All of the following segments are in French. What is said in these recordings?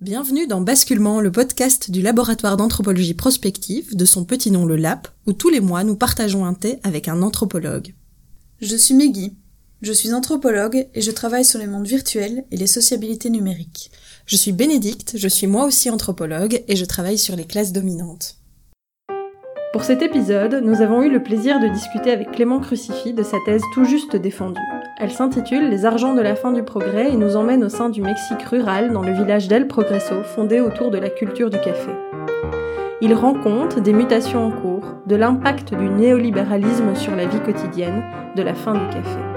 Bienvenue dans Basculement, le podcast du laboratoire d'anthropologie prospective, de son petit nom le LAP, où tous les mois nous partageons un thé avec un anthropologue. Je suis Meggy. Je suis anthropologue et je travaille sur les mondes virtuels et les sociabilités numériques. Je suis Bénédicte, je suis moi aussi anthropologue et je travaille sur les classes dominantes. Pour cet épisode, nous avons eu le plaisir de discuter avec Clément Crucifix de sa thèse tout juste défendue. Elle s'intitule Les argents de la fin du progrès et nous emmène au sein du Mexique rural dans le village d'El Progreso fondé autour de la culture du café. Il rend compte des mutations en cours, de l'impact du néolibéralisme sur la vie quotidienne, de la fin du café.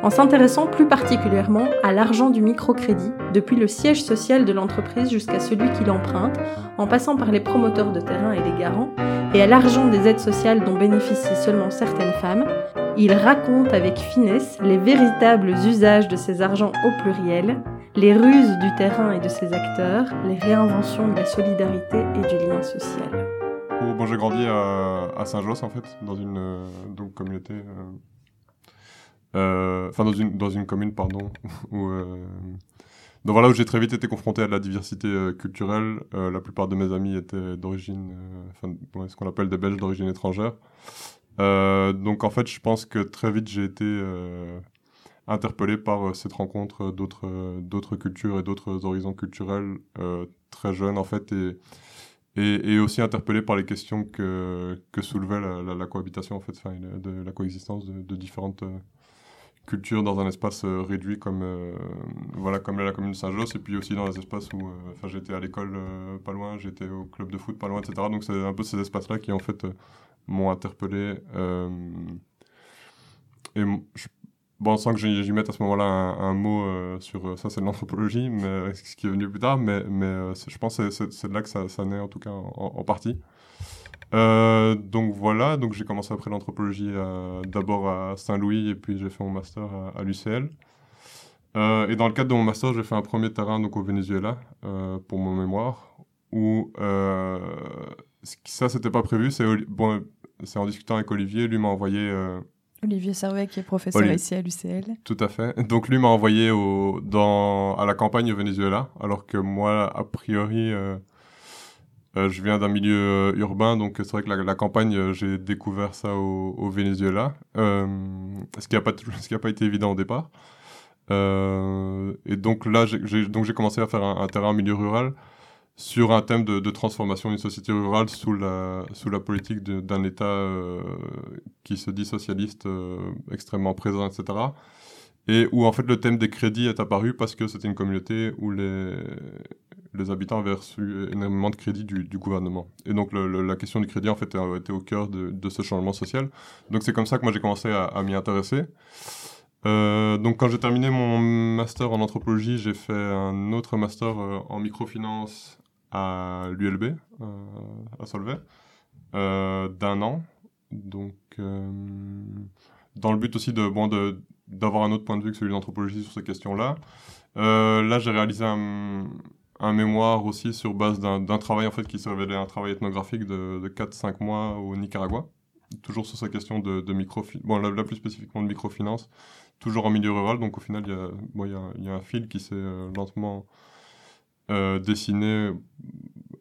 En s'intéressant plus particulièrement à l'argent du microcrédit, depuis le siège social de l'entreprise jusqu'à celui qui l'emprunte, en passant par les promoteurs de terrain et les garants, et à l'argent des aides sociales dont bénéficient seulement certaines femmes, il raconte avec finesse les véritables usages de ces argents au pluriel, les ruses du terrain et de ses acteurs, les réinventions de la solidarité et du lien social. Bon, j'ai grandi à, Saint-Josse en fait, dans une euh, communauté, euh, enfin dans une dans une commune pardon, où donc voilà où j'ai très vite été confronté à la diversité culturelle. la plupart de mes amis étaient d'origine, enfin ce qu'on appelle des Belges d'origine étrangère. Euh, donc en fait, je pense que très vite, j'ai été euh, interpellé par euh, cette rencontre d'autres d'autres cultures et d'autres horizons culturels très jeunes en fait et, et, aussi interpellé par les questions que, que soulevait la, cohabitation en fait, de la coexistence de, différentes cultures dans un espace réduit comme voilà comme la commune de Saint-Josse et puis aussi dans des espaces où enfin j'étais à l'école pas loin j'étais au club de foot pas loin etc donc c'est un peu ces espaces là qui en fait m'ont interpellé. Euh, et je, bon, sans que j'y mette à ce moment-là un, mot euh, sur euh, ça, c'est de l'anthropologie, mais ce qui est venu plus tard, mais, mais je pense que c'est de là que ça, naît en tout cas en, partie. Donc voilà, donc j'ai commencé après l'anthropologie d'abord à Saint-Louis et puis j'ai fait mon master à, l'UCL. et dans le cadre de mon master, j'ai fait un premier terrain donc au Venezuela pour mon mémoire, où ça c'était pas prévu. C'est bon, c'est en discutant avec Olivier, lui m'a envoyé. Euh, Olivier Servet, qui est professeur ici à l'UCL. Tout à fait. Donc lui m'a envoyé au, dans, à la campagne au Venezuela, alors que moi, a priori, euh, euh, je viens d'un milieu urbain, donc c'est vrai que la, campagne, j'ai découvert ça au, Venezuela, ce qui n'a pas, été évident au départ. et donc là, j'ai commencé à faire un, terrain en milieu rural sur un thème de, transformation d'une société rurale sous la, sous la politique d'un État euh, qui se dit socialiste euh, extrêmement présent, etc. Et où en fait le thème des crédits est apparu parce que c'était une communauté où les, les habitants avaient reçu énormément de crédits du, gouvernement. Et donc la question du crédit en fait était au cœur de, ce changement social. Donc c'est comme ça que moi j'ai commencé à, m'y intéresser. Euh, donc quand j'ai terminé mon master en anthropologie, j'ai fait un autre master en microfinance à l'ULB, euh, à Solvay, euh, d'un an. Donc, euh, dans le but aussi de, bon, d'avoir un autre point de vue que celui de l'anthropologie sur ces questions-là. là, j'ai réalisé un, un, mémoire aussi sur base d'un, travail en fait qui se révélait un travail ethnographique de, de 4-5 mois au Nicaragua, toujours sur ces questions de, de microfinance, bon, la, plus spécifiquement de microfinance, toujours en milieu rural. Donc au final, il y a, bon, y, a, un fil qui s'est lentement euh, dessiné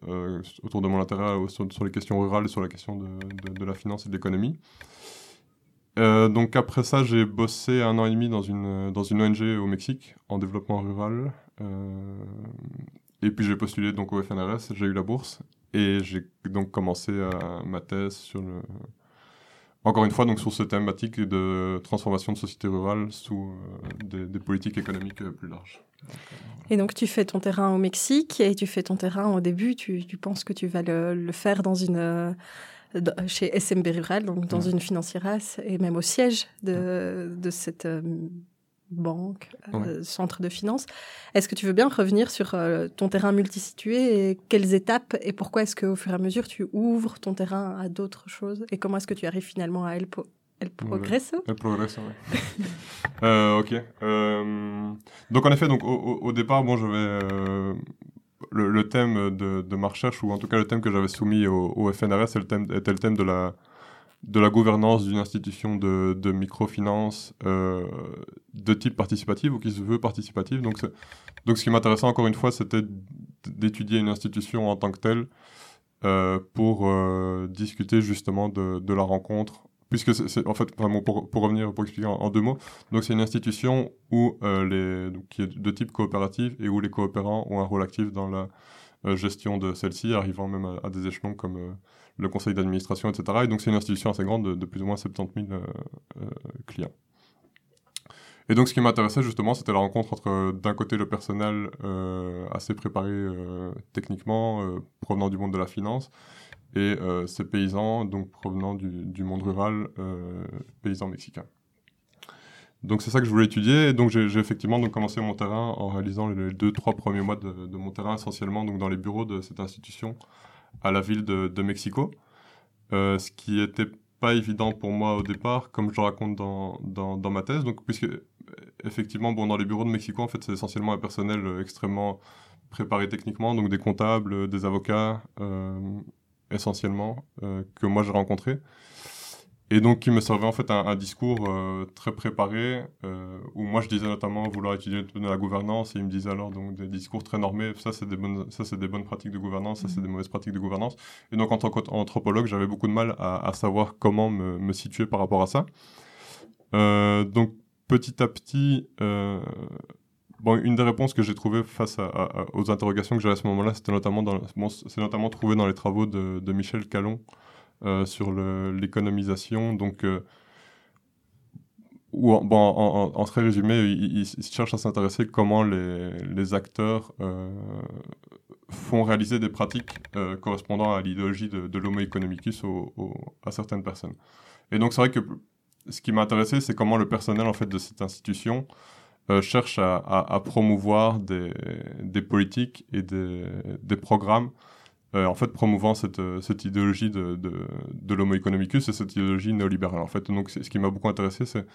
euh, autour de mon intérêt sur, les questions rurales et sur la question de, la finance et de l'économie. Euh, donc après ça, j'ai bossé un an et demi dans une, dans une ONG au Mexique en développement rural. Et puis j'ai postulé donc au FNRS, j'ai eu la bourse et j'ai donc commencé ma thèse sur le, encore une fois, donc sur cette thématique de transformation de société rurale sous des, des, politiques économiques plus larges. Et donc tu fais ton terrain au Mexique et tu fais ton terrain au début, tu, tu penses que tu vas le, le faire dans une, euh, chez SMB Rural, donc dans une financière et même au siège de, de cette euh, banque, euh, centre de finance. Est-ce que tu veux bien revenir sur ton terrain multisitué et quelles étapes et pourquoi est-ce qu'au fur et à mesure tu ouvres ton terrain à d'autres choses et comment est-ce que tu arrives finalement à Elpo El Progreso? El Progreso, oui. euh, ok. Euh, donc en effet, donc, au, au départ, bon, j'avais euh, le, le, thème de, de, ma recherche, ou en tout cas le thème que j'avais soumis au, au FNRS, le thème, était le thème de la, de la gouvernance d'une institution de, de microfinance de type participatif ou qui se veut participative. Donc, donc ce qui m'intéressait encore une fois, c'était d'étudier une institution en tant que telle pour discuter justement de, de la rencontre puisque c'est en fait vraiment pour, pour, revenir pour expliquer en, deux mots donc c'est une institution où les qui est de type coopératif et où les coopérants ont un rôle actif dans la gestion de celle-ci arrivant même à des échelons comme le conseil d'administration, etc. Et donc c'est une institution assez grande de, plus ou moins 70 000 euh, euh, clients. Et donc ce qui m'intéressait justement, c'était la rencontre entre d'un côté le personnel euh, assez préparé techniquement, provenant du monde de la finance, et ces paysans, donc provenant du, monde rural, paysans mexicains. Donc c'est ça que je voulais étudier. Et donc j'ai effectivement donc, commencé mon terrain en réalisant les deux, trois premiers mois de, de, mon terrain essentiellement donc dans les bureaux de cette institution à la ville de, Mexico, euh, ce qui n'était pas évident pour moi au départ, comme je raconte dans, dans, ma thèse. Donc, puisque effectivement, bon, dans les bureaux de Mexico, en fait, c'est essentiellement un personnel extrêmement préparé techniquement, donc des comptables, des avocats, euh, essentiellement, euh, que moi j'ai rencontrés. Et donc, qui me servait en fait un, discours euh, très préparé, euh, où moi je disais notamment vouloir étudier de la gouvernance, et il me disait alors donc des discours très normés, ça c'est des bonnes, ça c'est des bonnes pratiques de gouvernance, ça c'est des mmh. mauvaises pratiques de gouvernance. Et donc en tant qu'anthropologue, j'avais beaucoup de mal à, savoir comment me, me, situer par rapport à ça. Euh, donc petit à petit, bon, une des réponses que j'ai trouvées face à, aux interrogations que j'avais à ce moment-là, c'était notamment, dans, bon, c'est notamment trouvé dans les travaux de, de Michel Calon. Euh, sur l'économisation. Donc, euh, ou bon, en, très résumé, il, cherche à s'intéresser comment les, les acteurs euh, font réaliser des pratiques correspondant à l'idéologie de, de l'homo economicus à certaines personnes. Et donc c'est vrai que ce qui m'a intéressé, c'est comment le personnel en fait de cette institution cherche à, à, promouvoir des, des, politiques et des, des programmes euh, en fait promouvant cette, euh, cette idéologie de, de, de l'homo economicus et cette idéologie néolibérale. En fait, donc ce qui m'a beaucoup intéressé, c'est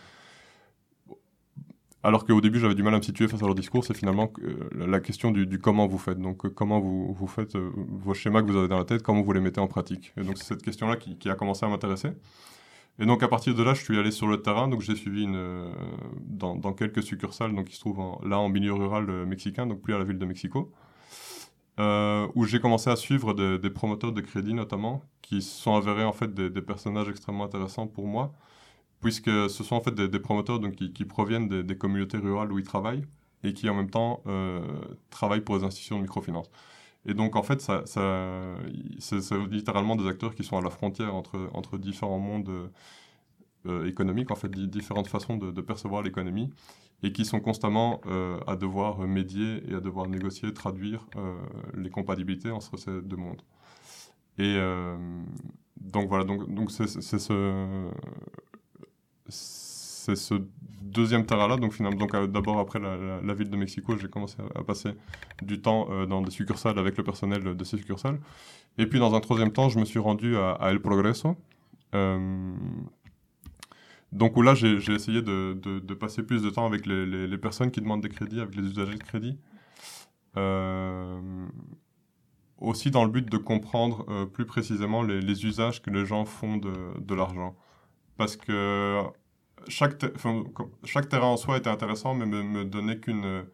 alors qu'au début j'avais du mal à me situer face à leur discours, c'est finalement euh, la question du, comment vous faites. Donc comment vous, faites vos schémas que vous avez dans la tête, comment vous les mettez en pratique. Et donc c'est cette question-là qui, a commencé à m'intéresser. Et donc à partir de là, je suis allé sur le terrain, donc j'ai suivi dans, quelques succursales, donc qui se trouvent là en milieu rural mexicain, donc plus à la ville de Mexico. Euh, où j'ai commencé à suivre des promoteurs de crédit notamment, qui sont avérés en fait des, personnages extrêmement intéressants pour moi, puisque ce sont en fait des, promoteurs donc, qui, proviennent des, communautés rurales où ils travaillent et qui en même temps euh, travaillent pour les institutions de microfinance. Et donc en fait, ça c'est littéralement des acteurs qui sont à la frontière entre, entre différents mondes euh, économiques, en fait, différentes façons de, percevoir l'économie et qui sont constamment euh, à devoir médier et à devoir négocier, traduire euh, les compatibilités entre ces deux mondes. Et donc voilà, donc donc c'est ce deuxième terrain-là. Donc finalement, donc d'abord après la, ville de Mexico, j'ai commencé à, passer du temps dans des succursales avec le personnel de ces succursales. Et puis dans un troisième temps, je me suis rendu à El Progreso. Donc là, j'ai essayé de, passer plus de temps avec les, les, personnes qui demandent des crédits, avec les usagers de crédit. Euh, aussi dans le but de comprendre euh, plus précisément les, les, usages que les gens font de, l'argent. Parce que chaque, terrain en soi était intéressant, mais me, me donnait qu'une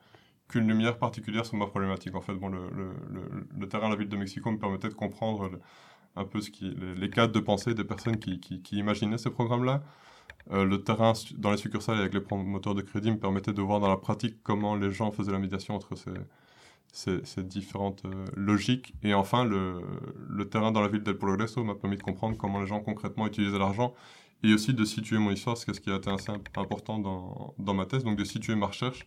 lumière particulière sur ma problématique. En fait, bon, le, terrain de la ville de Mexico me permettait de comprendre un peu qui, les, cadres de pensée des personnes qui, qui imaginaient ces programmes-là. Euh, le terrain dans les succursales avec les promoteurs de crédit me permettait de voir dans la pratique comment les gens faisaient la médiation entre ces, différentes euh, logiques. Et enfin, le, terrain dans la ville d'El Progreso m'a permis de comprendre comment les gens concrètement utilisaient l'argent et aussi de situer mon histoire, ce qui a été assez important dans, dans, ma thèse, donc de situer ma recherche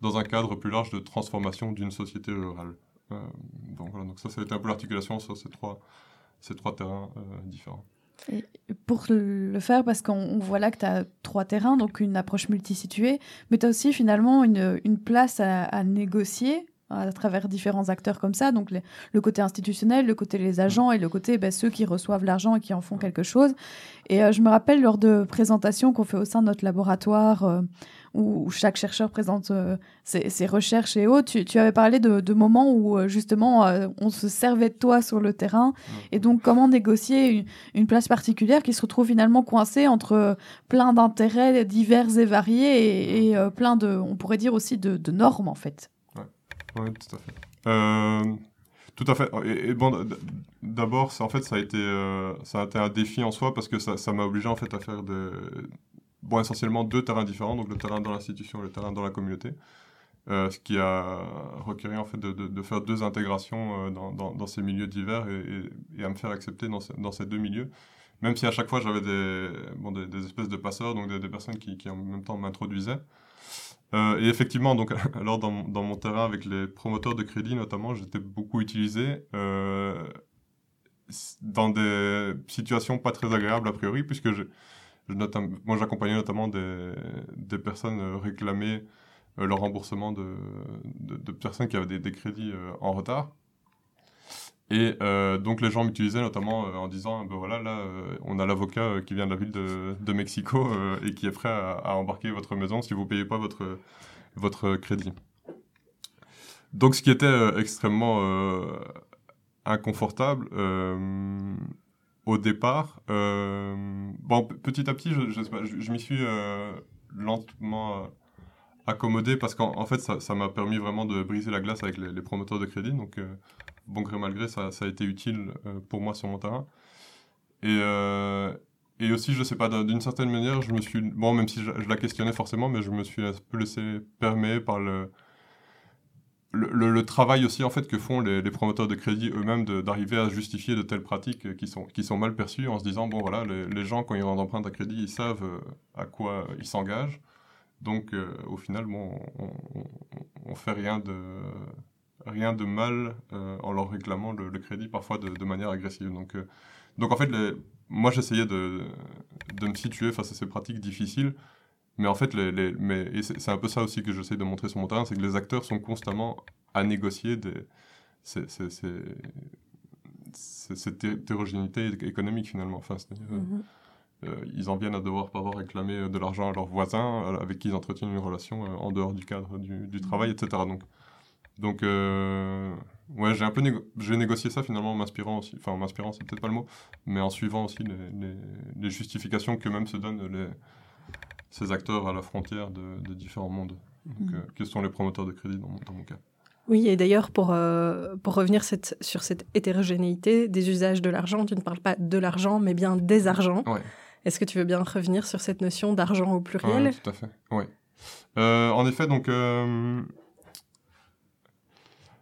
dans un cadre plus large de transformation d'une société rurale. Euh, donc voilà, donc ça, ça a été un peu l'articulation sur ces trois, ces trois terrains différents pour le faire, parce qu'on voit là que tu as trois terrains, donc une approche multisituée, mais tu as aussi finalement une, une place à, négocier à travers différents acteurs comme ça, donc le côté institutionnel, le côté les agents et le côté bah, ceux qui reçoivent l'argent et qui en font quelque chose. Et je me rappelle lors de présentations qu'on fait au sein de notre laboratoire où, chaque chercheur présente euh, ses, recherches et autres. Tu, avais parlé de, moments où euh, justement euh, on se servait de toi sur le terrain et donc comment négocier une, place particulière qui se retrouve finalement coincée entre plein d'intérêts divers et variés et, plein de, on pourrait dire aussi de, normes en fait. Oui, tout à fait. Tout à fait. Et, bon, d'abord, en fait, ça a été, ça a été un défi en soi parce que ça m'a obligé en fait à faire des, bon, essentiellement deux terrains différents, donc le terrain dans l'institution et le terrain dans la communauté. Euh, ce qui a requéré en fait de, de, faire deux intégrations euh, dans, dans, ces milieux divers et, à me faire accepter dans, dans, ces deux milieux. Même si à chaque fois j'avais des, bon, des, espèces de passeurs, donc des, personnes qui, en même temps m'introduisaient. Euh, et effectivement, donc, alors dans, dans, mon terrain avec les promoteurs de crédit notamment, j'étais beaucoup utilisé dans des situations pas très agréables a priori, puisque je, moi, j'accompagnais notamment des, personnes euh, réclamer euh, le remboursement de, personnes qui avaient des, crédits euh, en retard. Et donc les gens m'utilisaient notamment en disant, ben voilà, là, on a l'avocat qui vient de la ville de, de Mexico et qui est prêt à, embarquer votre maison si vous ne payez pas votre, votre crédit. Donc ce qui était extrêmement inconfortable, au départ. Euh, bon, petit à petit, je, je, m'y suis euh, lentement euh, accommodé parce qu'en fait, ça m'a permis vraiment de briser la glace avec les, promoteurs de crédit. Donc, bon gré mal gré, ça, a été utile pour moi sur mon terrain. Et, aussi, je sais pas, d'une certaine manière, je me suis, bon, même si je, je, la questionnais forcément, mais je me suis un peu laissé permettre par le, le, travail aussi en fait que font les, promoteurs de crédit eux-mêmes d'arriver à justifier de telles pratiques qui sont, qui sont mal perçues en se disant bon voilà les, gens quand ils rendent emprunte à crédit ils savent euh, à quoi ils s'engagent. Donc euh, au final bon on, on, fait rien de rien de mal euh, en leur réclamant le, crédit parfois de, manière agressive. Donc donc en fait moi j'essayais de, de me situer face à ces pratiques difficiles mais en fait, les, mais, c'est un peu ça aussi que j'essaie de montrer sur mon terrain, c'est que les acteurs sont constamment à négocier des, cette hétérogénéité économique finalement. Enfin, mm-hmm. euh, ils en viennent à devoir pas avoir réclamer de l'argent à leurs voisins euh, avec qui ils entretiennent une relation euh, en dehors du cadre du, du travail, etc. Donc, donc ouais, j'ai un peu j'ai négocié ça finalement en m'inspirant aussi, enfin en m'inspirant, c'est peut-être pas le mot, mais en suivant aussi les, les, les justifications que même se donnent les ces acteurs à la frontière de, différents mondes. Donc, mm. euh, quels sont les promoteurs de crédit dans, mon cas oui, et d'ailleurs, pour, euh, pour revenir cette, sur cette hétérogénéité des usages de l'argent, tu ne parles pas de l'argent, mais bien des argents. Est-ce que tu veux bien revenir sur cette notion d'argent au pluriel? Oui, tout à fait. Oui. Euh, en effet, donc,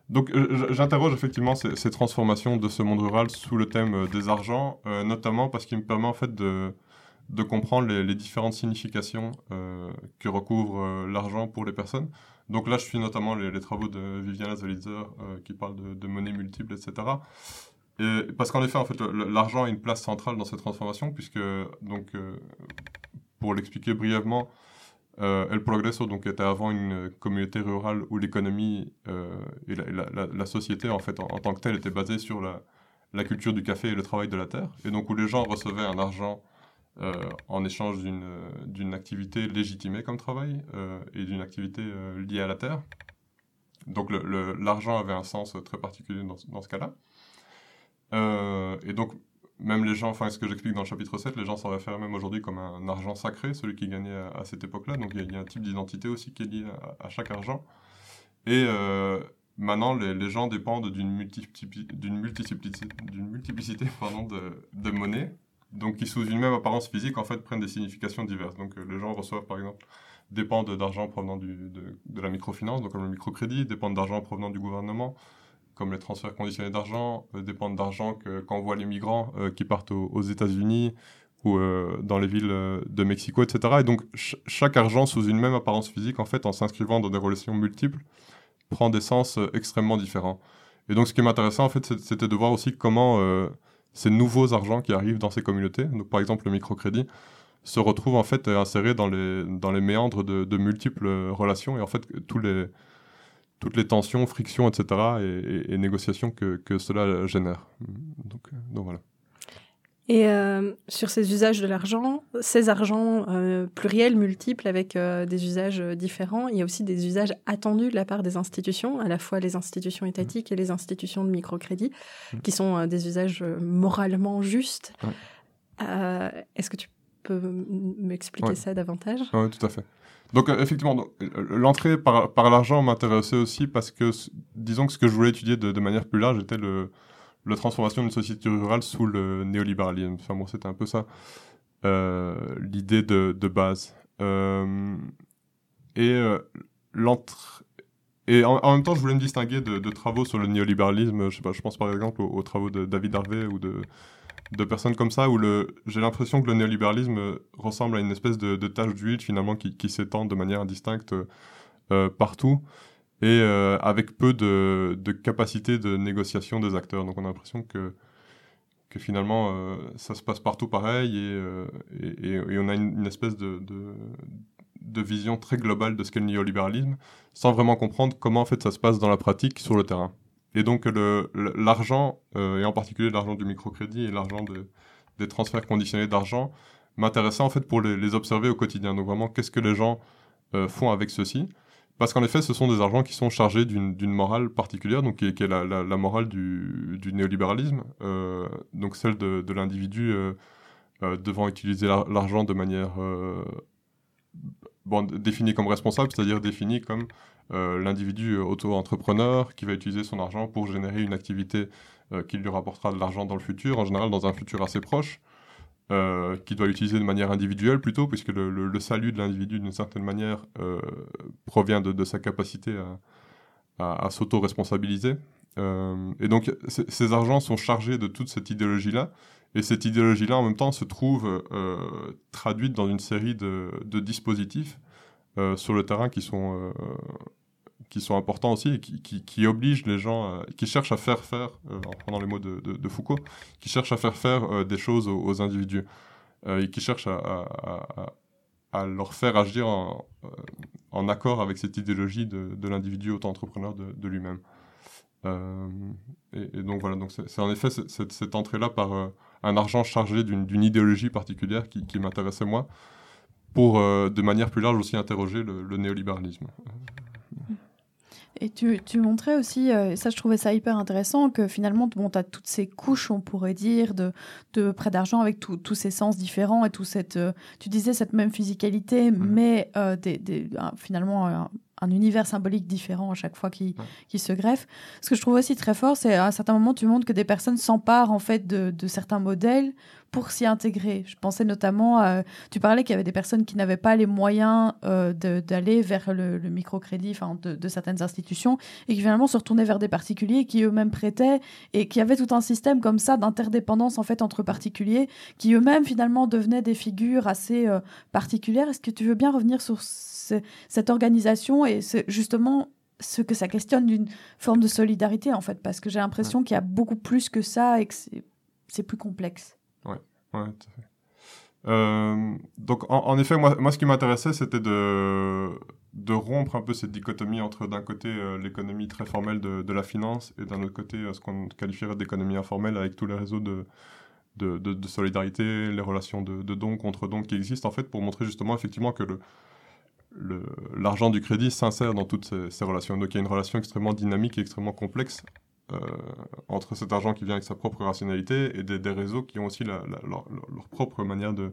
donc j'interroge effectivement ces, ces, transformations de ce monde rural sous le thème des argents, notamment parce qu'il me permet en fait de, de comprendre les, différentes significations euh, que recouvre euh, l'argent pour les personnes. Donc là, je suis notamment les, travaux de Viviana Zolitzer euh, qui parle de, monnaie multiple, etc. Et, parce qu'en effet, en fait, l'argent a une place centrale dans cette transformation, puisque, donc, pour l'expliquer brièvement, El Progreso donc, était avant une communauté rurale où l'économie et la, société, en fait, en, tant que telle, était basée sur la culture du café et le travail de la terre, et donc où les gens recevaient un argent euh, en échange d'une activité légitimée comme travail euh, et d'une activité euh, liée à la terre. Donc l'argent avait un sens très particulier dans, ce cas-là. et donc, même les gens, enfin, ce que j'explique dans le chapitre 7, les gens s'en réfèrent même aujourd'hui comme un argent sacré, celui qui gagnait à, cette époque-là. Donc, il y, a un type d'identité aussi qui est lié à, chaque argent. Et maintenant, les, gens dépendent d'une multiplicité, de monnaies donc qui sous une même apparence physique en fait prennent des significations diverses. Donc euh, les gens reçoivent par exemple dépendent d'argent provenant de, de, la microfinance, donc comme le microcrédit, dépendent d'argent provenant du gouvernement, comme les transferts conditionnés d'argent, euh, dépendent d'argent qu'envoient les migrants euh, qui partent aux, États-Unis ou dans les villes de Mexico, etc. Et donc chaque argent sous une même apparence physique, en fait, en s'inscrivant dans des relations multiples, prend des sens extrêmement différents. Et donc ce qui m'intéressait en fait, c'était de voir aussi comment ces nouveaux argents qui arrivent dans ces communautés, donc par exemple le microcrédit, se retrouvent en fait insérés dans les, dans les méandres de, multiples relations et en fait tous les, toutes les tensions, frictions, etc. et, négociations que, que, cela génère. Donc, donc voilà. Et euh, sur ces usages de l'argent, ces argents euh, pluriels, multiples, avec euh, des usages différents, il y a aussi des usages attendus de la part des institutions, à la fois les institutions étatiques et les institutions de microcrédit, mmh. qui sont des usages moralement justes. Est-ce que tu peux m'expliquer ça davantage? Oui, tout à fait. Donc effectivement, l'entrée par, par l'argent m'intéressait aussi parce que, disons que ce que je voulais étudier de, de manière plus large était le, la transformation d'une société rurale sous le néolibéralisme. Enfin c'était un peu ça euh, l'idée de, base. Euh, et euh, et en, même temps, je voulais me distinguer de, travaux sur le néolibéralisme. Je, sais pas, je pense par exemple aux, travaux de David Harvey ou de, de personnes comme ça, où j'ai l'impression que le néolibéralisme ressemble à une espèce de, de tache d'huile finalement qui s'étend de manière indistincte partout et euh, avec peu de, de, capacité de négociation des acteurs. Donc on a l'impression que, finalement euh, ça se passe partout pareil et, euh, on a une, espèce de, vision très globale de ce qu'est le néolibéralisme sans vraiment comprendre comment en fait ça se passe dans la pratique sur le terrain. Et donc l'argent, et en particulier l'argent du microcrédit et l'argent de, des transferts conditionnés d'argent, m'intéressait en fait pour les, observer au quotidien. Donc vraiment, qu'est-ce que les gens font avec ceci? Parce qu'en effet, ce sont des argents qui sont chargés d'une morale particulière, donc qui est, la, morale du, néolibéralisme, euh, donc celle de, l'individu euh, euh, devant utiliser l'argent de manière définie comme responsable, c'est-à-dire définie comme l'individu auto-entrepreneur qui va utiliser son argent pour générer une activité qui lui rapportera de l'argent dans le futur, en général dans un futur assez proche. Euh, qui doit l'utiliser de manière individuelle plutôt, puisque le, salut de l'individu, d'une certaine manière, euh, provient de, sa capacité à, s'auto-responsabiliser. Euh, et donc, ces argents sont chargés de toute cette idéologie-là, et cette idéologie-là, en même temps, se trouve traduite dans une série de dispositifs sur le terrain qui sont qui sont importants aussi et qui, qui, obligent les gens, euh, qui cherchent à faire faire, euh, en prenant les mots de, de, Foucault, qui cherchent à faire faire euh, des choses aux, individus et qui cherchent à, à, leur faire agir en, accord avec cette idéologie de, de l'individu auto-entrepreneur de, lui-même. Et, donc voilà, donc c'est en effet cette, entrée-là par un argent chargé d'une idéologie particulière qui, m'intéressait moi, pour de manière plus large aussi interroger le néolibéralisme. Et tu, tu, montrais aussi, euh, et ça je trouvais ça hyper intéressant, que finalement bon, tu as toutes ces couches, on pourrait dire, de, de prêt d'argent avec tous ces sens différents et tout cette, euh, tu disais cette même physicalité, mmh. mais euh, des, des, finalement un univers symbolique différent à chaque fois qui, qui se greffe. Ce que je trouve aussi très fort, c'est à un certain moment, tu montres que des personnes s'emparent en fait de, de, certains modèles pour s'y intégrer. Je pensais notamment, à, tu parlais qu'il y avait des personnes qui n'avaient pas les moyens euh, d'aller vers le, le microcrédit de, de, certaines institutions et qui finalement se retournaient vers des particuliers qui eux-mêmes prêtaient et qui avaient tout un système comme ça d'interdépendance en fait entre particuliers qui eux-mêmes finalement devenaient des figures assez euh, particulières. Est-ce que tu veux bien revenir sur cette organisation et justement ce que ça questionne d'une forme de solidarité en fait, parce que j'ai l'impression qu'il y a beaucoup plus que ça et que c'est plus complexe. Ouais, tout à fait. Euh, donc en, effet, moi, moi ce qui m'intéressait, c'était de, de rompre un peu cette dichotomie entre d'un côté euh, l'économie très formelle de, de, la finance et d'un autre côté euh, ce qu'on qualifierait d'économie informelle avec tous les réseaux de, de, de solidarité, les relations de, dons contre dons qui existent en fait pour montrer justement effectivement que le, l'argent du crédit s'insère dans toutes ces, relations. Donc il y a une relation extrêmement dynamique et extrêmement complexe entre cet argent qui vient avec sa propre rationalité et des, réseaux qui ont aussi leur, propre manière de,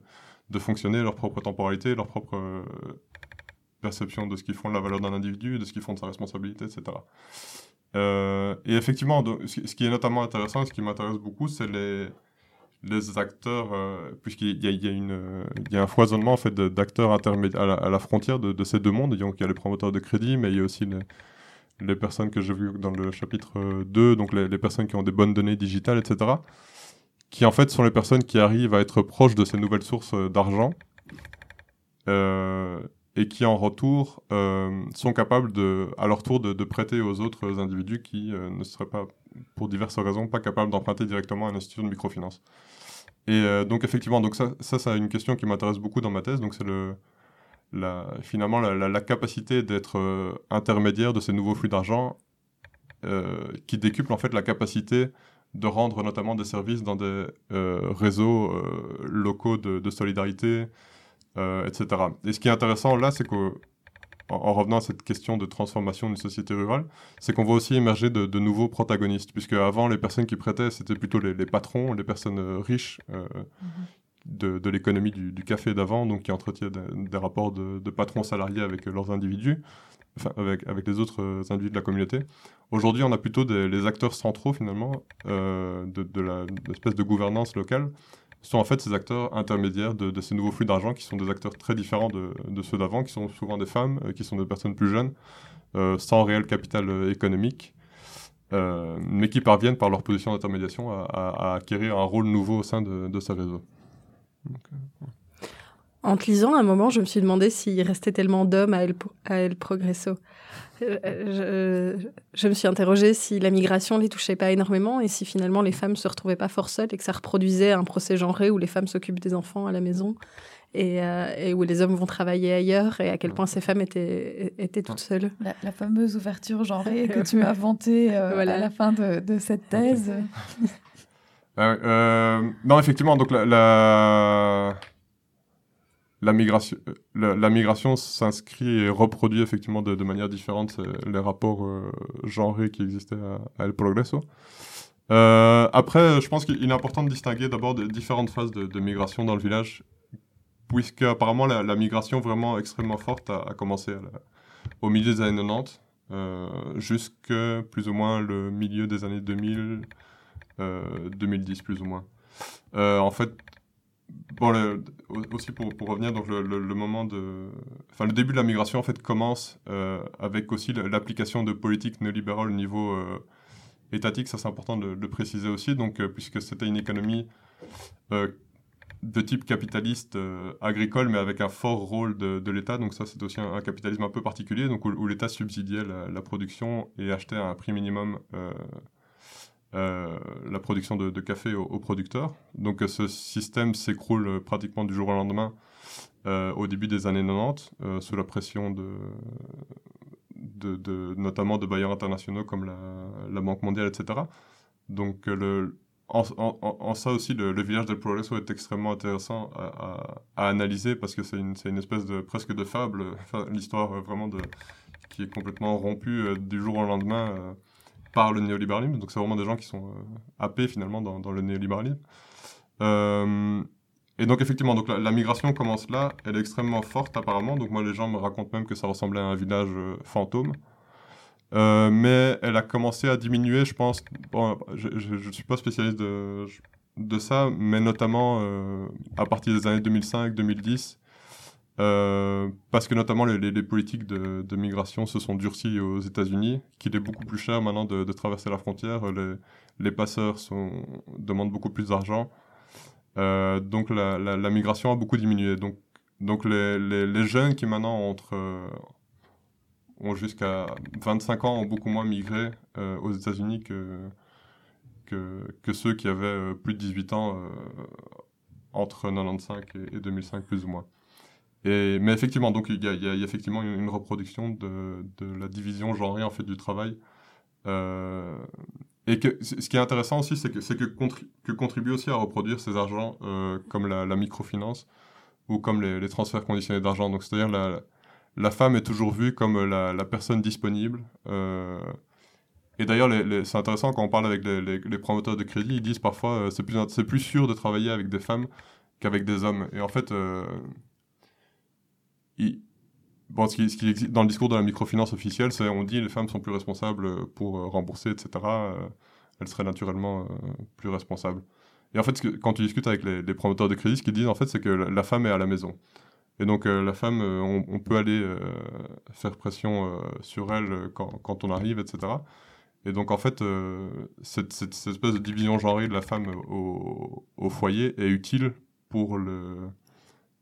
fonctionner, leur propre temporalité, leur propre euh, perception de ce qu'ils font de la valeur d'un individu, de ce qu'ils font de sa responsabilité, etc. Euh, et effectivement, ce qui est notamment intéressant, ce qui m'intéresse beaucoup, c'est les, acteurs, euh, puisqu'il y a, un foisonnement en fait, d'acteurs à, la, frontière de, ces deux mondes. Il y a les promoteurs de crédit, mais il y a aussi les, les personnes que j'ai vues dans le chapitre 2, donc les, personnes qui ont des bonnes données digitales, etc., qui en fait sont les personnes qui arrivent à être proches de ces nouvelles sources euh, d'argent euh, et qui en retour sont capables de, à leur tour de, prêter aux autres individus qui ne seraient pas, pour diverses raisons, pas capables d'emprunter directement à une institution de microfinance. Et euh, donc effectivement, donc ça, ça, c'est une question qui m'intéresse beaucoup dans ma thèse. Donc c'est le la, finalement la, capacité d'être intermédiaire de ces nouveaux flux d'argent qui décuple en fait la capacité de rendre notamment des services dans des réseaux locaux de, solidarité, etc. Et ce qui est intéressant là, c'est que en, revenant à cette question de transformation d'une société rurale, c'est qu'on voit aussi émerger de, nouveaux protagonistes, puisque avant les personnes qui prêtaient, c'était plutôt les, patrons, les personnes euh, riches euh, de, l'économie du, café d'avant, donc qui entretiennent des, rapports de, patrons salariés avec leurs individus, enfin avec, avec les autres euh, individus de la communauté. Aujourd'hui, on a plutôt les acteurs centraux finalement de, l'espèce de gouvernance locale sont en fait ces acteurs intermédiaires de, ces nouveaux flux d'argent qui sont des acteurs très différents de, ceux d'avant, qui sont souvent des femmes, euh, qui sont des personnes plus jeunes, euh, sans réel capital euh, économique, mais qui parviennent par leur position d'intermédiation à, acquérir un rôle nouveau au sein de, réseaux. En te lisant, à un moment, je me suis demandé s'il restait tellement d'hommes à El, Progresso. Je, je, me suis interrogée si la migration les touchait pas énormément et si finalement les femmes se retrouvaient pas fort seules et que ça reproduisait un procès genré où les femmes s'occupent des enfants à la maison et, euh, où les hommes vont travailler ailleurs et à quel point ces femmes étaient, étaient toutes seules. La, fameuse ouverture genrée que tu as vantée euh, à la fin de, de cette thèse. Euh, non, effectivement, donc la la migration, euh, la, migration s'inscrit et reproduit effectivement de, manière différente les rapports euh, genrés qui existaient à, El Progreso. Euh, après, je pense qu'il est important de distinguer d'abord différentes phases de, migration dans le village, puisque apparemment la, migration vraiment extrêmement forte a, commencé au milieu des années 90, jusqu'à plus ou moins le milieu des années 2000, 2010 plus ou moins. en fait, Bon, aussi pour, revenir, donc le, moment de, enfin le début de la migration en fait commence euh, avec aussi l'application de politiques néolibérales au niveau euh, étatique, ça c'est important de, le préciser aussi, donc euh, puisque c'était une économie de type capitaliste agricole, mais avec un fort rôle de, l'État, donc ça c'est aussi un, capitalisme un peu particulier, donc où, l'État subsidiait la, la, production et achetait à un prix minimum euh, la production de, café aux, producteurs. Donc euh, ce système s'écroule euh, pratiquement du jour au lendemain au début des années 90, sous la pression de, notamment de bailleurs internationaux comme la, Banque mondiale, etc. Donc le, en, ça aussi, le, village del Progreso est extrêmement intéressant à, analyser parce que c'est une, espèce de presque de fable, l'histoire vraiment qui est complètement rompue du jour au lendemain par le néolibéralisme. Donc c'est vraiment des gens qui sont euh, happés finalement dans, le néolibéralisme. Euh, et donc effectivement, donc la, migration commence là, elle est extrêmement forte apparemment. Donc moi les gens me racontent même que ça ressemblait à un village euh, fantôme. mais elle a commencé à diminuer, je pense. Bon, je ne suis pas spécialiste de, de ça, mais notamment à partir des années 2005-2010, euh, parce que notamment les, politiques de, migration se sont durcies aux États-Unis, qu'il est beaucoup plus cher maintenant de, traverser la frontière. Les, passeurs demandent beaucoup plus d'argent. Euh, donc la, migration a beaucoup diminué. Donc, les, jeunes qui maintenant entre, ont jusqu'à 25 ans ont beaucoup moins migré euh, aux États-Unis que, ceux qui avaient plus de 18 ans entre 95 et 2005 plus ou moins mais effectivement, donc il y, a effectivement une, reproduction de, la division genrée en fait du travail. Euh, et ce qui est intéressant aussi, c'est que, que, que contribue aussi à reproduire ces argents euh, comme la, microfinance ou comme les, transferts conditionnés d'argent. Donc c'est-à-dire la, la femme est toujours vue comme la, personne disponible. Euh, et d'ailleurs, c'est intéressant quand on parle avec les, promoteurs de crédit, ils disent parfois c'est plus, plus sûr de travailler avec des femmes qu'avec des hommes. Et en fait, ce qui, existe dans le discours de la microfinance officielle, c'est on dit les femmes sont plus responsables pour euh, rembourser, etc. Euh, elles seraient naturellement euh, plus responsables. Et en fait, quand tu discutes avec les, promoteurs de crédit, ce qu'ils disent en fait, c'est que la, femme est à la maison. Et donc la femme, on, peut aller faire pression sur elle quand, on arrive, etc. Et donc en fait, cette, espèce de division genrée de la femme au foyer est utile pour le,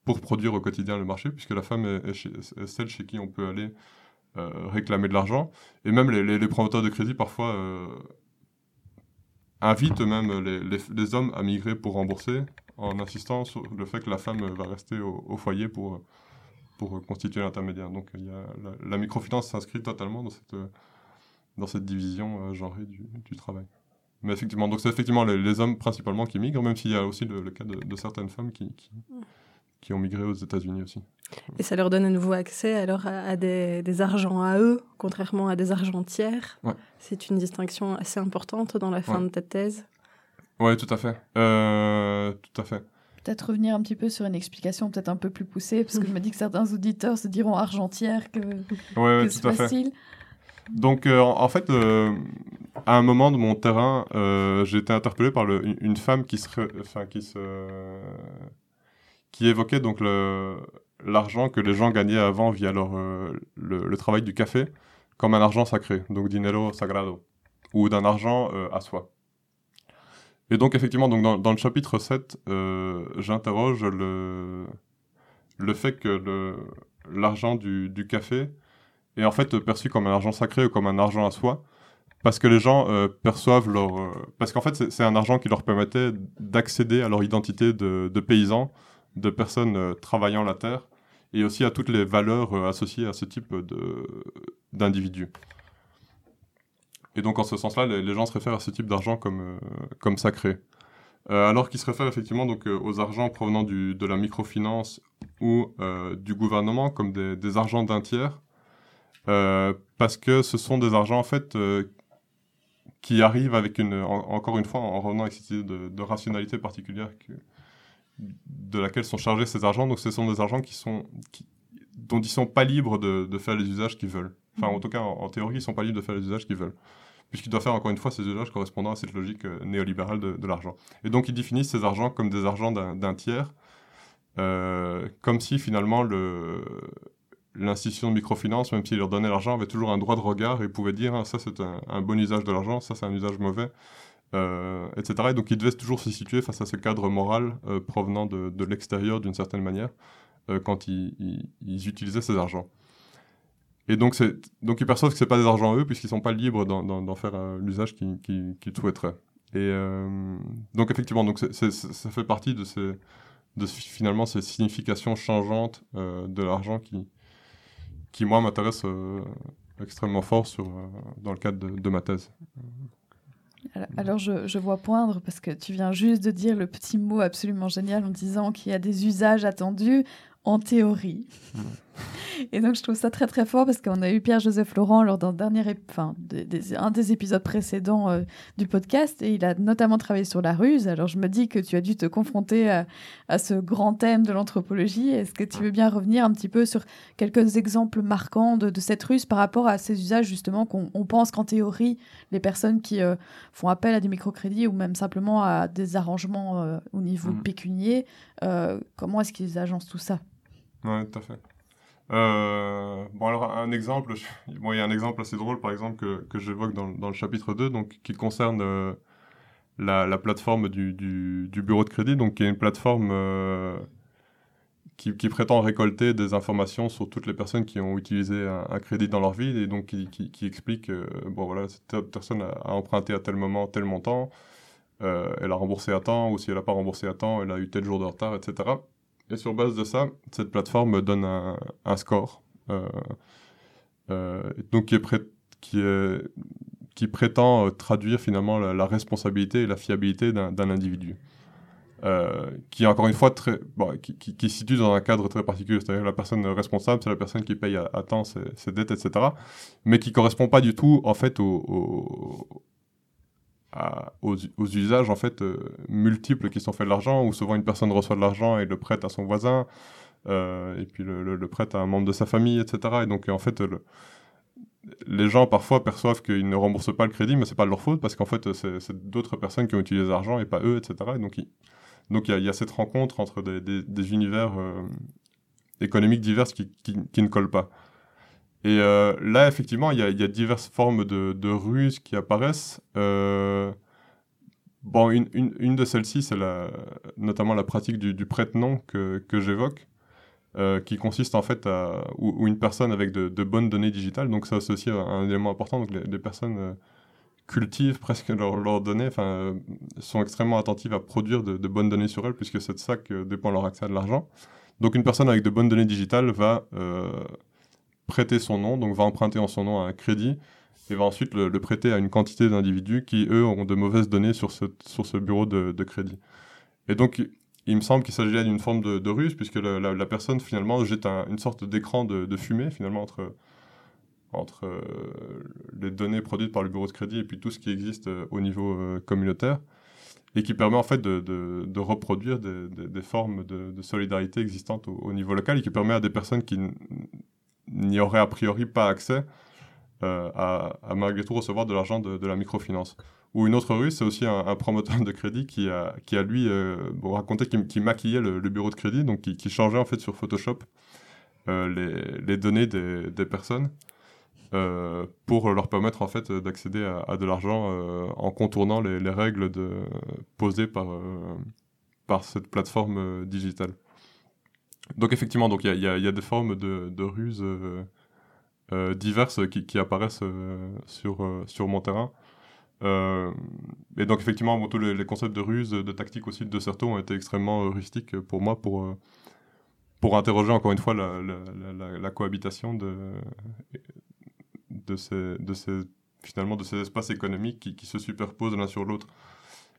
pour produire au quotidien le marché, puisque la femme est, celle chez qui on peut aller euh, réclamer de l'argent. Et même les, promoteurs de crédit, parfois, euh, invitent même les, hommes à migrer pour rembourser, en insistant sur le fait que la femme va rester au, foyer pour, pour constituer l'intermédiaire. Donc il y a, la, microfinance s'inscrit totalement dans cette, dans cette division genrée du, travail. Mais effectivement, donc c'est effectivement les, hommes principalement qui migrent, même s'il y a aussi le, cas de, certaines femmes qui, ont migré aux États-Unis aussi. Et ça leur donne à nouveau accès alors à, des, des, argents à eux, contrairement à des argents tiers. C'est une distinction assez importante dans la fin de ta thèse. Oui, tout à fait. Euh, tout à fait. Peut-être revenir un petit peu sur une explication peut-être un peu plus poussée, parce que je me dis que certains auditeurs se diront argentière que, ouais, c'est facile. Donc, euh, en fait, euh, à un moment de mon terrain, euh, j'ai été interpellé par une, femme qui, enfin, qui, se, qui évoquait donc l'argent que les gens gagnaient avant via leur, le, travail du café comme un argent sacré, donc dinero sagrado, ou d'un argent à soi. Et donc, effectivement, donc dans, le chapitre 7, j'interroge le, fait que l'argent du, café est en fait perçu comme un argent sacré ou comme un argent à soi, parce que les gens euh, perçoivent leur... Euh, parce qu'en fait, c'est un argent qui leur permettait d'accéder à leur identité de, de paysans, de personnes euh, travaillant la terre, et aussi à toutes les valeurs associées à ce type d'individus. Et donc, en ce sens-là, les, gens se réfèrent à ce type d'argent comme, comme sacré. alors qu'ils se réfèrent effectivement donc, aux argents provenant de la microfinance ou du gouvernement comme des, des argents d'un tiers, euh, parce que ce sont des argents en fait euh, qui arrivent avec une, encore une fois, en revenant avec cette idée de, rationalité particulière de laquelle sont chargés ces argents. Donc ce sont des argents qui sont, dont ils sont pas libres de, de faire les usages qu'ils veulent. Enfin, en tout cas, en, théorie, ils sont pas libres de faire les usages qu'ils veulent. Puisqu'ils doivent faire, encore une fois, ces usages correspondant à cette logique euh, néolibérale de, de l'argent. Et donc, ils définissent ces argents comme des argents d'un tiers, euh, comme si finalement le, l'institution de microfinance, même s'il leur donnait l'argent, avait toujours un droit de regard et pouvait dire ah, ça c'est un, bon usage de l'argent, ça c'est un usage mauvais, etc. Et donc ils devaient toujours se situer face à ce cadre moral euh, provenant de, l'extérieur d'une certaine manière euh, quand ils, utilisaient ces argents. Et donc, donc ils perçoivent que ce pas des argents eux puisqu'ils ne sont pas libres d'en faire l'usage qu'ils souhaiteraient. Et donc effectivement, donc ça fait partie de, ces, de finalement ces significations changeantes de l'argent qui, qui moi m'intéresse euh, extrêmement fort euh, dans le cadre de, ma thèse. Alors, je, je, vois poindre parce que tu viens juste de dire le petit mot absolument génial en disant qu'il y a des usages attendus en théorie. Et donc, je trouve ça très, très fort parce qu'on a eu Pierre-Joseph Laurent lors d'un dernier, enfin, des, un des épisodes précédents euh, du podcast et il a notamment travaillé sur la ruse. Alors, je me dis que tu as dû te confronter à, ce grand thème de l'anthropologie. Est-ce que tu veux bien revenir un petit peu sur quelques exemples marquants de, cette ruse par rapport à ces usages, justement, qu'on pense qu'en théorie, les personnes qui euh, font appel à des microcrédits ou même simplement à des arrangements euh, au niveau mmh. pécunier, comment est-ce qu'ils agencent tout ça? Oui, tout à fait. Euh, bon, alors, un exemple, bon, il y a un exemple assez drôle, par exemple, que, que j'évoque dans, dans, le chapitre 2, donc, qui concerne euh, la, la, plateforme du, du, bureau de crédit, donc, qui est une plateforme euh, qui, qui, prétend récolter des informations sur toutes les personnes qui ont utilisé un, crédit dans leur vie, et donc qui, qui, qui explique, bon, voilà, cette personne a, a, emprunté à tel moment, tel montant, elle a remboursé à temps, ou si elle n'a pas remboursé à temps, elle a eu tel jour de retard, etc. Et sur base de ça, cette plateforme donne un, score. Euh, euh, donc qui, prétend euh, traduire finalement la, responsabilité et la fiabilité d'un individu. Qui est encore une fois très, qui, situe dans un cadre très particulier, c'est-à-dire la personne responsable, c'est la personne qui paye à, temps ses, dettes, etc., mais qui correspond pas du tout en fait au aux, usages en fait euh, multiples qui sont faits de l'argent, où souvent une personne reçoit de l'argent et le prête à son voisin, euh, et puis le, prête à un membre de sa famille, etc. Et donc en fait, les gens parfois perçoivent qu'ils ne remboursent pas le crédit, mais c'est pas de leur faute parce qu'en fait c'est d'autres personnes qui ont utilisé l'argent et pas eux, etc. Et donc il donc, il y, a cette rencontre entre des, univers euh, économiques divers qui, qui, ne collent pas. Et euh, là, effectivement, il y, a, diverses formes de, ruses qui apparaissent. Euh, bon, une, de celles-ci, c'est notamment la pratique du, prête-nom que, que j'évoque, euh, qui consiste en fait à. où, une personne avec de, bonnes données digitales, donc ça c'est aussi un élément important, donc les, personnes cultivent presque leurs données, enfin, sont extrêmement attentives à produire de, bonnes données sur elles, puisque c'est de ça que dépend leur accès à de l'argent. Donc une personne avec de bonnes données digitales va prêter son nom, donc va emprunter en son nom un crédit et va ensuite le, prêter à une quantité d'individus qui, eux, ont de mauvaises données sur ce, sur ce bureau de, crédit. Et donc, il me semble qu'il s'agit d'une forme de, ruse, puisque la, personne, finalement, jette une sorte d'écran de, fumée, finalement, entre, entre euh, les données produites par le bureau de crédit et puis tout ce qui existe euh, au niveau euh, communautaire, et qui permet, en fait, de, reproduire des, formes de, solidarité existantes au, niveau local, et qui permet à des personnes qui n'y auraient a priori pas accès euh, à, malgré tout recevoir de l'argent de, la microfinance. Ou une autre rue, c'est aussi un, promoteur de crédit qui a, qui a lui euh, raconté qu'il maquillait le, bureau de crédit, donc qui, changeait en fait sur Photoshop euh, les, les, données des, des personnes pour leur permettre en fait d'accéder à, de l'argent en contournant les, les, règles de, posées par, par cette plateforme digitale. Donc effectivement, il y, y, a des formes de, de ruses euh, diverses qui, apparaissent euh, sur, euh, sur mon terrain. et donc effectivement, tous les, concepts de ruse, de tactique aussi de Certeau ont été extrêmement rustiques pour moi pour, pour interroger encore une fois la, la, cohabitation de, de, ces, de ces, finalement, de ces espaces économiques qui, qui se superposent l'un sur l'autre.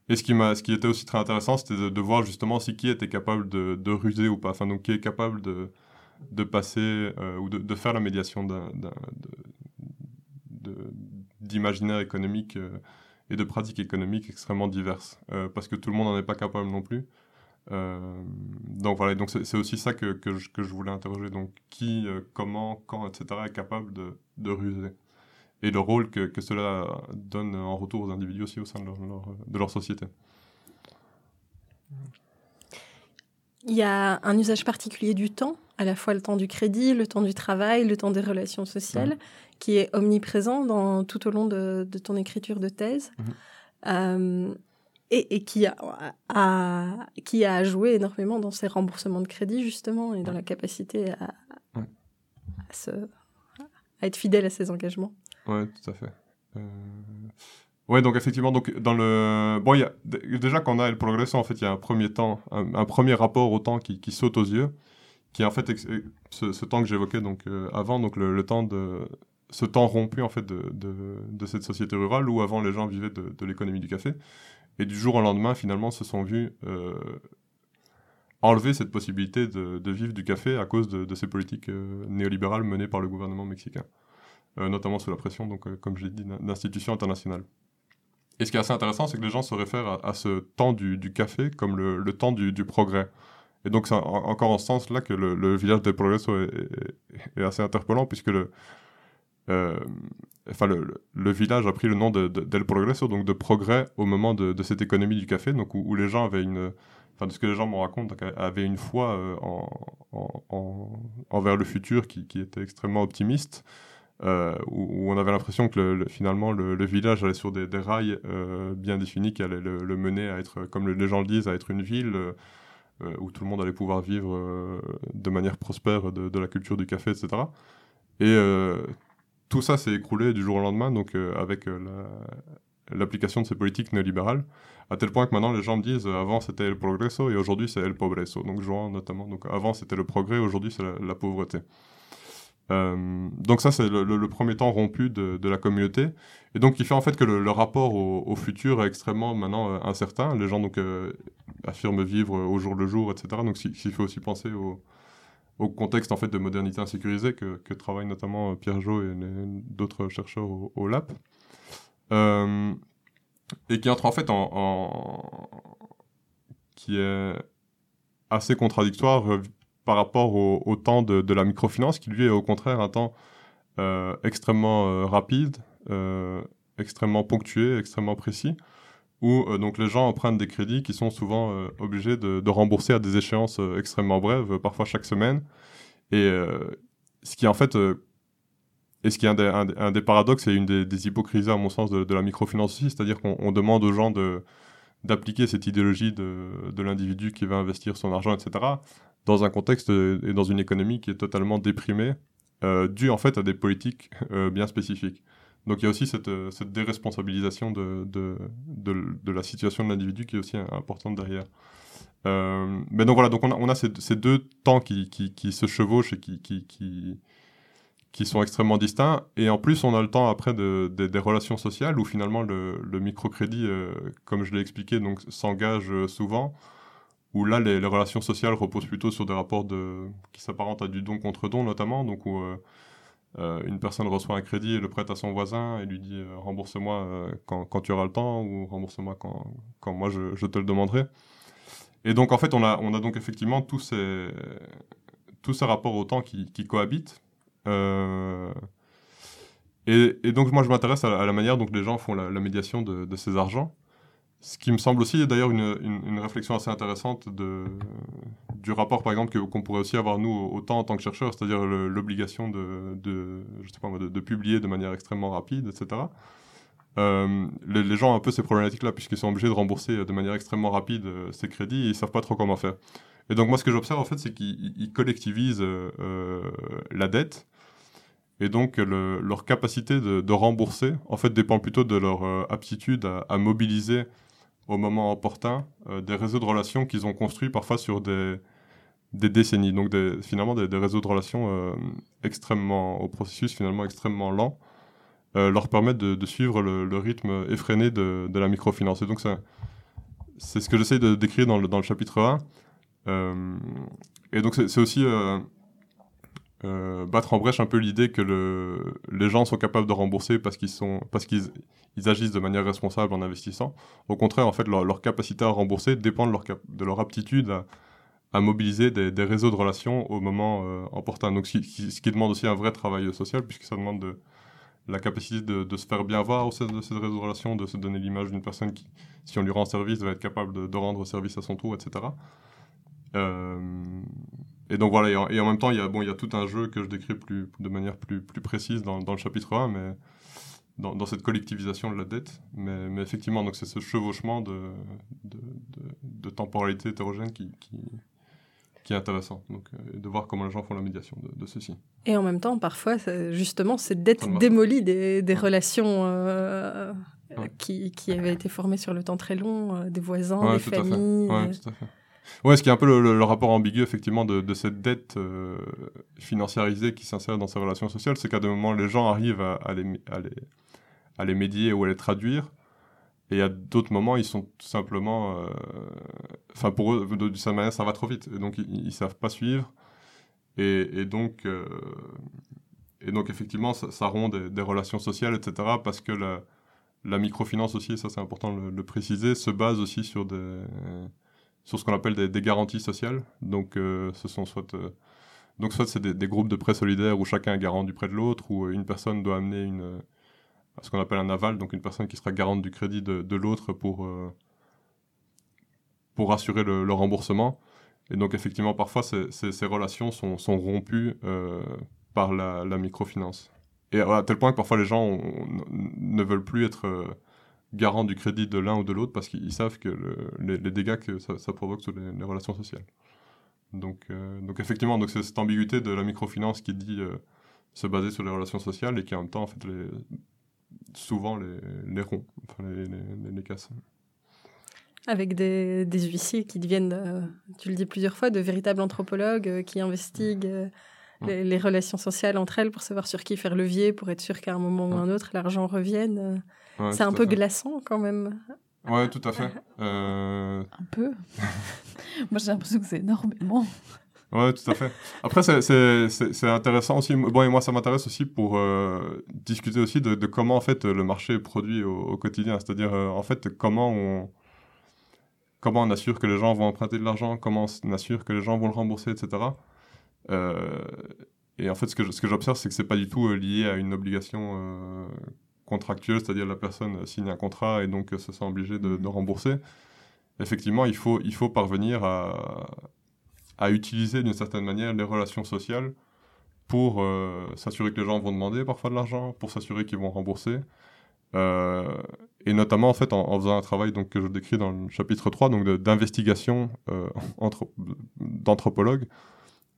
Et ce qui, ce qui était aussi très intéressant, c'était de, voir justement si qui était capable de, de ruser ou pas, enfin donc qui est capable de, de passer euh, ou de, faire la médiation d'imaginaire économique euh, et de pratiques économiques extrêmement diverses, euh, parce que tout le monde n'en est pas capable non plus. donc voilà, donc c'est aussi ça que, que, je, voulais interroger. Donc qui, comment, quand, etc. est capable de, de ruser? Et le rôle que, que, cela donne en retour aux individus aussi au sein de leur, de leur société. Il y a un usage particulier du temps à la fois le temps du crédit, le temps du travail, le temps des relations sociales, qui est omniprésent dans, tout au long de, ton écriture de thèse. Mhm. Euh, et, qui, a, a, qui a joué énormément dans ces remboursements de crédit, justement, et dans la capacité à, se, à, être fidèle à ses engagements. Oui, tout à fait. Euh... Ouais, donc effectivement, donc dans le bon, y a... déjà quand on a le progrès, en fait, il y a un premier temps, un, premier rapport au temps qui, qui saute aux yeux, qui est en fait euh, ce, temps que j'évoquais donc euh, avant, donc le, temps de ce temps rompu en fait de, de, cette société rurale où avant les gens vivaient de, l'économie du café et du jour au lendemain finalement se sont vus euh, enlever cette possibilité de, vivre du café à cause de, ces politiques néolibérales menées par le gouvernement mexicain, notamment sous la pression donc comme j'ai dit d'institutions internationales. Et ce qui est assez intéressant, c'est que les gens se réfèrent à, ce temps du, café comme le, temps du, progrès. Et donc, c'est encore en ce sens-là que le, village del Progreso est, assez interpellant, puisque le, euh, enfin, le, village a pris le nom de, del Progreso, donc de progrès au moment de, cette économie du café, donc où, les gens avaient une. Enfin, de ce que les gens me racontent, avaient une foi euh, en, envers le futur qui, était extrêmement optimiste. Euh, où, on avait l'impression que finalement le, village allait sur des, rails bien définis qui allaient le, mener à être, comme les gens le disent, à être une ville euh, où tout le monde allait pouvoir vivre euh, de manière prospère de, la culture du café, etc. Et euh, tout ça s'est écroulé du jour au lendemain, donc avec l'application de ces politiques néolibérales, à tel point que maintenant les gens me disent avant c'était el progreso et aujourd'hui c'est el pobreso. Donc notamment, donc avant c'était le progrès, aujourd'hui c'est la, pauvreté. Euh, donc ça, c'est le, premier temps rompu de, la communauté. Et donc, il fait en fait que le, rapport au, futur est extrêmement maintenant euh, incertain. Les gens donc euh, affirment vivre au jour le jour, etc. Donc, il fait aussi penser au, contexte en fait de modernité insécurisée que, que travaillent notamment Pierre Jo et d'autres chercheurs au, LAP. et qui entre en fait qui est assez contradictoire par rapport au, temps de, la microfinance, qui lui est au contraire un temps euh, extrêmement euh, rapide, euh, extrêmement ponctué, extrêmement précis, où donc les gens empruntent des crédits qui sont souvent obligés de, rembourser à des échéances extrêmement brèves, parfois chaque semaine. Et ce qui en fait et ce qui est un des, paradoxes et une des, hypocrisies, à mon sens, de, la microfinance aussi, c'est-à-dire qu'on demande aux gens de, d'appliquer cette idéologie de, de l'individu qui va investir son argent, etc., dans un contexte et dans une économie qui est totalement déprimée, euh, due en fait à des politiques euh, bien spécifiques. Donc il y a aussi cette, euh, déresponsabilisation de, la situation de l'individu qui est aussi importante derrière. mais donc voilà, donc on a, ces, deux temps qui, se chevauchent et qui, sont extrêmement distincts. Et en plus, on a le temps après de, de, des relations sociales où finalement le, microcrédit, comme je l'ai expliqué, s'engage souvent où là, les, relations sociales reposent plutôt sur des rapports qui s'apparentent à du don contre don, notamment, donc où euh, euh, une personne reçoit un crédit et le prête à son voisin et lui dit euh, rembourse-moi quand, tu auras le temps ou rembourse-moi quand, moi je, te le demanderai. Et donc, en fait, on a, on a donc effectivement tous ces, rapports au temps qui, cohabitent. Et, donc, moi, je m'intéresse à, la manière dont les gens font la, la médiation de, de ces argents. Ce qui me semble aussi d'ailleurs une, une, réflexion assez intéressante de, du rapport, par exemple, qu'on pourrait aussi avoir nous autant en tant que chercheurs, c'est-à-dire l'obligation de, de, je sais pas de, de, publier de manière extrêmement rapide, etc. Euh, les, gens ont un peu ces problématiques-là, puisqu'ils sont obligés de rembourser de manière extrêmement rapide euh, ces crédits et ils savent pas trop comment faire. Et donc moi, ce que j'observe, en fait, c'est qu'ils collectivisent euh, la dette. Et donc, le, leur capacité de, de, rembourser, en fait, dépend plutôt de leur aptitude à mobiliser au moment opportun euh, des réseaux de relations qu'ils ont construits parfois sur des, décennies. Donc finalement des, réseaux de relations euh, extrêmement, au processus finalement extrêmement lent, euh, leur permettent de, suivre le, rythme effréné de, de la microfinance. Et donc c'est ce que j'essaie de décrire dans le, dans le chapitre 1. et donc c'est aussi euh, battre en brèche un peu l'idée que le, les gens sont capables de rembourser parce qu'ils sont parce qu'ils ils agissent de manière responsable en investissant. Au contraire, en fait, leur, capacité à rembourser dépend de leur, de leur aptitude à, mobiliser des, réseaux de relations au moment euh, opportun. Donc, ce qui, demande aussi un vrai travail social, puisque ça demande de, la capacité de, se faire bien voir au sein de ces réseaux de relations, de se donner l'image d'une personne qui, si on lui rend service, va être capable de, rendre service à son tour, etc. et donc voilà, et en, même temps, il y, a, bon, il y a tout un jeu que je décris plus, de manière plus, plus précise dans, dans le chapitre 1, mais dans, dans, cette collectivisation de la dette. Mais, mais effectivement, donc c'est ce chevauchement de, de, de, temporalité hétérogène qui, qui, qui, est intéressant. Donc, euh, de voir comment les gens font la médiation de, ceci. Et en même temps, parfois, justement, cette dette démolit des, des relations euh, qui, qui, avaient été formées sur le temps très long, euh, des voisins, des familles. Ouais, tout à fait. Ouais, ce qui est un peu le, rapport ambigu, effectivement, de, cette dette euh, financiarisée qui s'insère dans ces relations sociales, c'est qu'à des moments, les gens arrivent à, les, à, les, médier ou à les traduire, et à d'autres moments, ils sont tout simplement... Euh, enfin, pour eux, de, de, cette manière, ça va trop vite, et donc ils ne savent pas suivre, et, donc... Euh, et donc, effectivement, ça, ça rompt des, relations sociales, etc., parce que la, microfinance aussi, ça c'est important de le, préciser, se base aussi sur des sur ce qu'on appelle des, garanties sociales. Donc, euh, ce sont soit, euh, donc soit c'est des, groupes de prêts solidaires où chacun est garant du prêt de l'autre, ou euh, une personne doit amener une, ce qu'on appelle un aval, donc une personne qui sera garante du crédit de, l'autre pour, pour assurer le, remboursement. Et donc, effectivement, parfois, ces, relations sont, rompues par la, microfinance. Et à tel point que parfois les gens ne veulent plus être garant du crédit de l'un ou de l'autre parce qu'ils savent que le, les, dégâts que ça, provoque sur les, relations sociales. Donc, euh, donc effectivement, donc c'est cette ambiguïté de la microfinance qui dit euh, se baser sur les relations sociales et qui en même temps en fait souvent les, les rompt, enfin les, casse. Avec des, des huissiers qui deviennent, euh, tu le dis plusieurs fois, de véritables anthropologues qui investiguent les, les, relations sociales entre elles pour savoir sur qui faire levier, pour être sûr qu'à un moment ou un autre, l'argent revienne. Ouais, c'est un peu fait. glaçant quand même. Ouais, tout à fait. Euh... Un peu. Moi, j'ai l'impression que c'est énormément. Ouais, tout à fait. Après, c'est intéressant aussi. Bon, et moi, ça m'intéresse aussi pour euh, discuter aussi de, de, comment en fait le marché est produit au, au quotidien. C'est-à-dire, euh, en fait, comment on comment on assure que les gens vont emprunter de l'argent, comment on assure que les gens vont le rembourser, etc. Euh, et en fait, ce que ce que j'observe, c'est que c'est pas du tout euh, lié à une obligation euh, contractuelle, c'est-à-dire la personne signe un contrat et donc se sent obligée de, de rembourser. Effectivement, il faut, il faut parvenir à, à utiliser d'une certaine manière les relations sociales pour euh, s'assurer que les gens vont demander parfois de l'argent, pour s'assurer qu'ils vont rembourser. Euh, et notamment en fait en, en, faisant un travail donc, que je décris dans le chapitre 3 donc d'investigation euh, d'anthropologue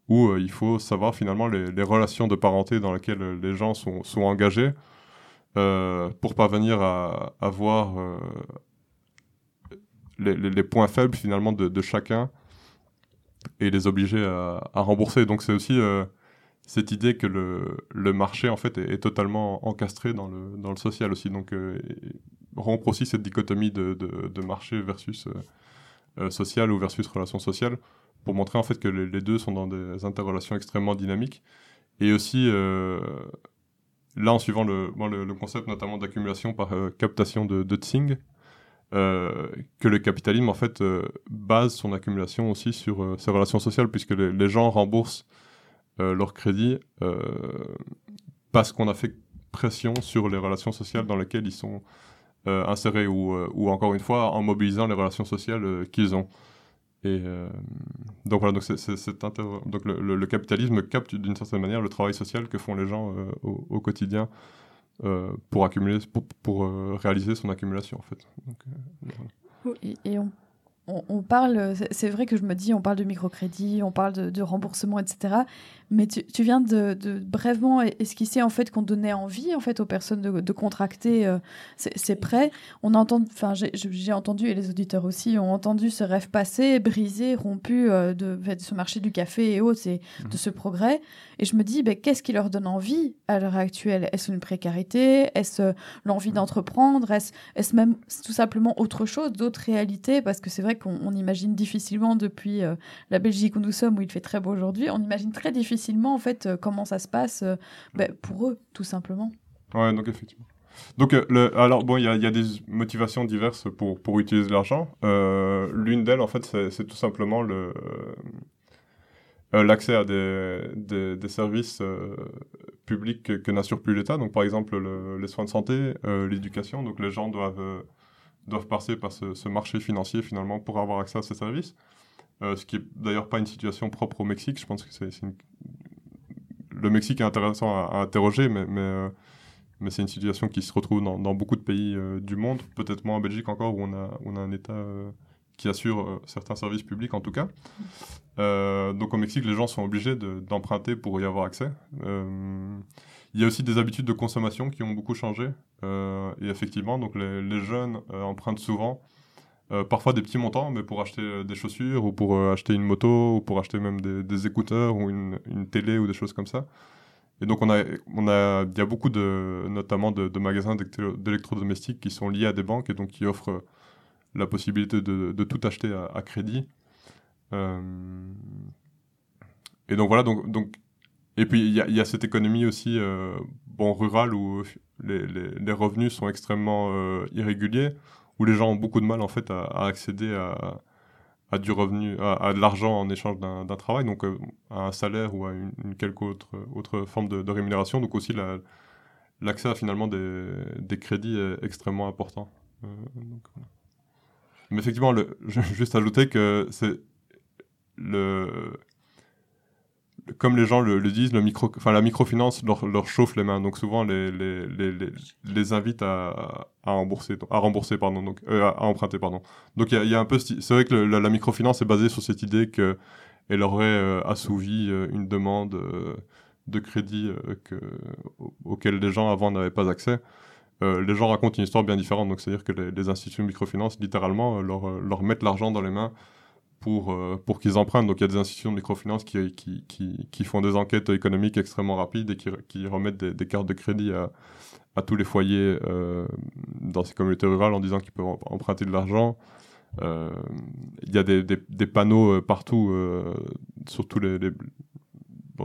où euh, il faut savoir finalement les, relations de parenté dans lesquelles les gens sont, engagés euh, pour parvenir à, voir euh, les, points faibles finalement de, chacun et les obliger à, rembourser. Donc c'est aussi cette idée que le, marché en fait est, totalement encastré dans le, social aussi. Donc rompre aussi cette dichotomie de, de, marché versus social ou versus relation sociale pour montrer en fait que les, deux sont dans des interrelations extrêmement dynamiques. Et aussi, euh, là, en suivant le, le, concept notamment d'accumulation par euh, captation de, de Tsing, euh, que le capitalisme en fait base son accumulation aussi sur ses relations sociales, puisque les, gens remboursent leur crédit parce qu'on a fait pression sur les relations sociales dans lesquelles ils sont insérés, ou, ou, encore une fois en mobilisant les relations sociales qu'ils ont. Et euh, donc voilà, donc, le, capitalisme capte d'une certaine manière le travail social que font les gens euh, au, quotidien euh, pour accumuler, pour, réaliser son accumulation en fait. et, on, parle, c'est vrai que je me dis, on parle de microcrédit, on parle de, remboursement, etc. Mais tu, viens de, de, brièvement esquisser en fait qu'on donnait envie en fait aux personnes de, contracter euh, ces, prêts. On entend, enfin j'ai entendu et les auditeurs aussi ont entendu ce rêve passé, brisé, rompu euh, de, ce marché du café et autres, et de ce progrès. Et je me dis, ben, qu'est-ce qui leur donne envie à l'heure actuelle? Est-ce une précarité? Est-ce euh, l'envie d'entreprendre? Est-ce est même tout simplement autre chose, d'autres réalités? Parce que c'est vrai qu'on imagine difficilement depuis la Belgique où nous sommes, où il fait très beau aujourd'hui, on imagine très difficilement en fait euh, comment ça se passe ben, pour eux, tout simplement. Ouais, donc effectivement. Donc, le, alors bon, il y, y, a des motivations diverses pour, pour utiliser l'argent. L'une d'elles, en fait, c'est tout simplement le, euh, l'accès à des, des, services euh, publics que, que n'assure plus l'État. Donc, par exemple, le, les soins de santé, euh, l'éducation. Donc, les gens doivent, doivent passer par ce, ce, marché financier finalement pour avoir accès à ces services. Ce qui est d'ailleurs pas une situation propre au Mexique. Je pense que le Mexique est intéressant à, interroger, mais, mais, c'est une situation qui se retrouve dans, beaucoup de pays du monde. Peut-être moins en Belgique encore où on a, un État qui assure euh, certains services publics en tout cas. Euh, donc au Mexique, les gens sont obligés d'emprunter pour y avoir accès. Euh, il y a aussi des habitudes de consommation qui ont beaucoup changé. et effectivement, donc les, jeunes empruntent souvent, parfois des petits montants, mais pour acheter des chaussures ou pour acheter une moto ou pour acheter même des, écouteurs ou une, télé ou des choses comme ça. Et donc on a, on a, il y a beaucoup de, notamment de, magasins d'électrodomestiques qui sont liés à des banques et donc qui offrent la possibilité de, de tout acheter à, crédit. Euh, et donc voilà, donc, donc et puis il y, y, a cette économie aussi euh, bon rurale où les, les, revenus sont extrêmement euh, irréguliers, où les gens ont beaucoup de mal en fait à, accéder à, du revenu, à, de l'argent en échange d'un travail, donc à un salaire ou à une, quelque autre, autre forme de, rémunération. Donc aussi l'accès à finalement des, crédits est extrêmement important. voilà. Mais effectivement, je vais juste ajouter que c'est le. Comme les gens le, disent, la microfinance leur, chauffe les mains. Donc souvent, les, les, les, les, invite à, à, rembourser, à rembourser, pardon, donc, euh, à, emprunter. Pardon. Donc il y, a un peu. C'est vrai que la, microfinance est basée sur cette idée qu'elle aurait euh, assouvi euh, une demande de crédit que, auquel les gens avant n'avaient pas accès. Les gens racontent une histoire bien différente. Donc, c'est-à-dire que les, institutions de microfinance, littéralement, leur, mettent l'argent dans les mains pour, pour qu'ils empruntent. Donc, il y a des institutions de microfinance qui, qui, qui, qui, font des enquêtes économiques extrêmement rapides et qui, qui remettent des, cartes de crédit à, à tous les foyers dans ces communautés rurales en disant qu'ils peuvent emprunter de l'argent. Il y a des, des, panneaux partout, sur, tous les,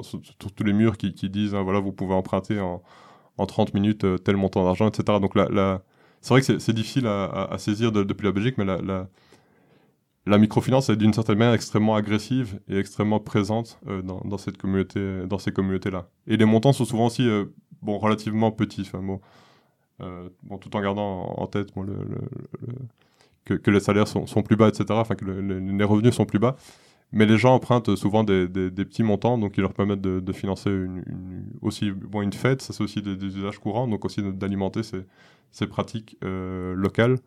sur, tous les murs qui, disent hein, voilà, vous pouvez emprunter en en 30 minutes euh, tel montant d'argent, etc. Donc là, c'est vrai que c'est difficile à, saisir depuis la Belgique, mais la, la, microfinance est d'une certaine manière extrêmement agressive et extrêmement présente euh, dans, cette communauté, dans ces communautés-là. Et les montants sont souvent aussi euh, bon, relativement petits, bon, bon, tout en gardant en tête que, les salaires sont, plus bas, etc., enfin que les revenus sont plus bas. Mais les gens empruntent souvent des, petits montants, donc ils leur permettent de, financer une, aussi bon, une fête, ça c'est aussi des, usages courants, donc aussi d'alimenter ces, pratiques euh, locales.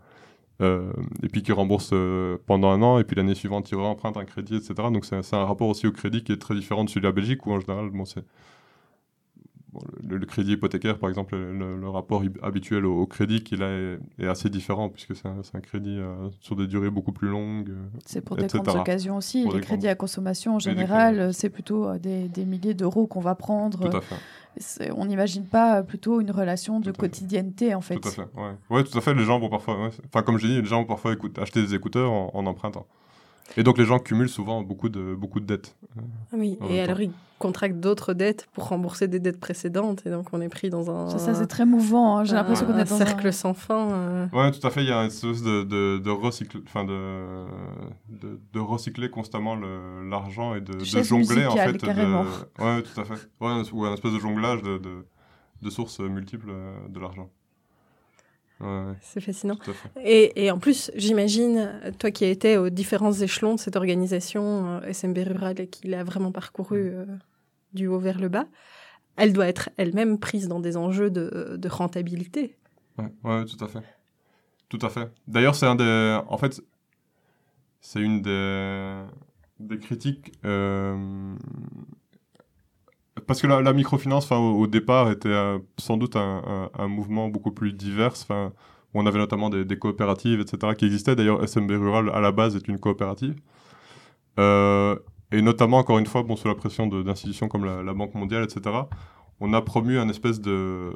Euh, et puis qui remboursent euh, pendant un an, et puis l'année suivante ils empruntent un crédit, etc. Donc c'est un rapport aussi au crédit qui est très différent de celui de la Belgique, où en général, bon, c'est le, crédit hypothécaire, par exemple, le, rapport habituel au, crédit qui là est, assez différent puisque c'est un, crédit euh, sur des durées beaucoup plus longues. c'est pour des grandes occasions aussi. les crédits à consommation en général, c'est plutôt des, des milliers d'euros qu'on va prendre. Tout à fait on n'imagine pas plutôt une relation de quotidienneté en fait. Tout à fait, ouais. ouais. tout à fait. Les gens vont parfois, enfin comme j'ai dit, les gens vont parfois acheter des écouteurs en empruntant. Et donc les gens cumulent souvent beaucoup de, beaucoup de dettes. Euh, oui, et alors ils contractent d'autres dettes pour rembourser des dettes précédentes, et donc on est pris dans un... Ça, c'est très mouvant, hein. j'ai l'impression qu'on est dans cercle sans fin. Euh. Oui, tout à fait, il y a une espèce de, de, de, recycle, de, de, de, recycler constamment l'argent et de, jongler en fait. Carrément. Ouais, tout à fait. Ouais, ou un espèce de jonglage de, de, sources multiples euh, de l'argent. C'est fascinant. Et, et, en plus, j'imagine, toi qui as été aux différents échelons de cette organisation euh, SMB Rural et qui l'a vraiment parcouru euh, du haut vers le bas, elle doit être elle-même prise dans des enjeux de, de rentabilité. Ouais, ouais, tout à fait. Tout à fait. D'ailleurs, c'est un des. En fait, c'est une des, des critiques. Euh, parce que la, microfinance, au, départ, était euh, sans doute un, mouvement beaucoup plus divers, où on avait notamment des, coopératives, etc., qui existaient. D'ailleurs, SMB Rural, à la base, est une coopérative. Euh, et notamment, encore une fois, bon, sous la pression d'institutions comme la, Banque mondiale, etc., on a promu un espèce de,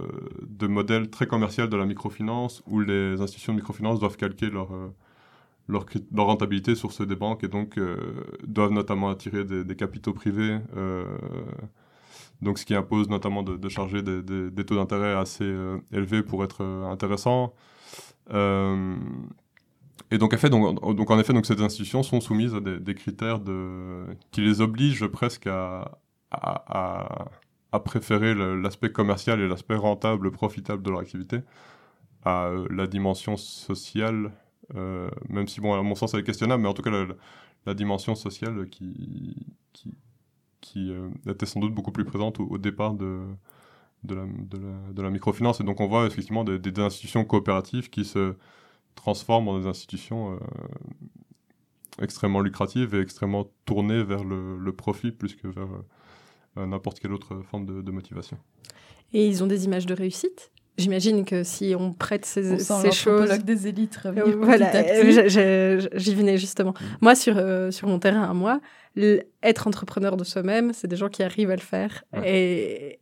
modèle très commercial de la microfinance, où les institutions de microfinance doivent calquer leur... Euh, rentabilité sur ceux des banques et donc doivent notamment attirer des capitaux privés donc ce qui impose notamment de, charger des, taux d'intérêt assez euh, élevés pour être euh, intéressants. Euh, et donc, en effet, donc, ces institutions sont soumises à des, critères qui les obligent presque à, préférer l'aspect commercial et l'aspect rentable, profitable de leur activité à la dimension sociale, même si, bon, à mon sens, elle est questionnable, mais en tout cas, la, dimension sociale qui, qui euh, était sans doute beaucoup plus présente au, départ de, de, la, de, la, microfinance. Et donc on voit effectivement des, des, institutions coopératives qui se transforment en des institutions euh, extrêmement lucratives et extrêmement tournées vers le, le profit plus que vers euh, n'importe quelle autre forme de, de, motivation. Et ils ont des images de réussite? J'imagine que si on prête ces, ces choses. des élites voilà, j'y venais justement. Mm. Moi, sur, sur mon terrain à moi, être entrepreneur de soi-même, c'est des gens qui arrivent à le faire. Et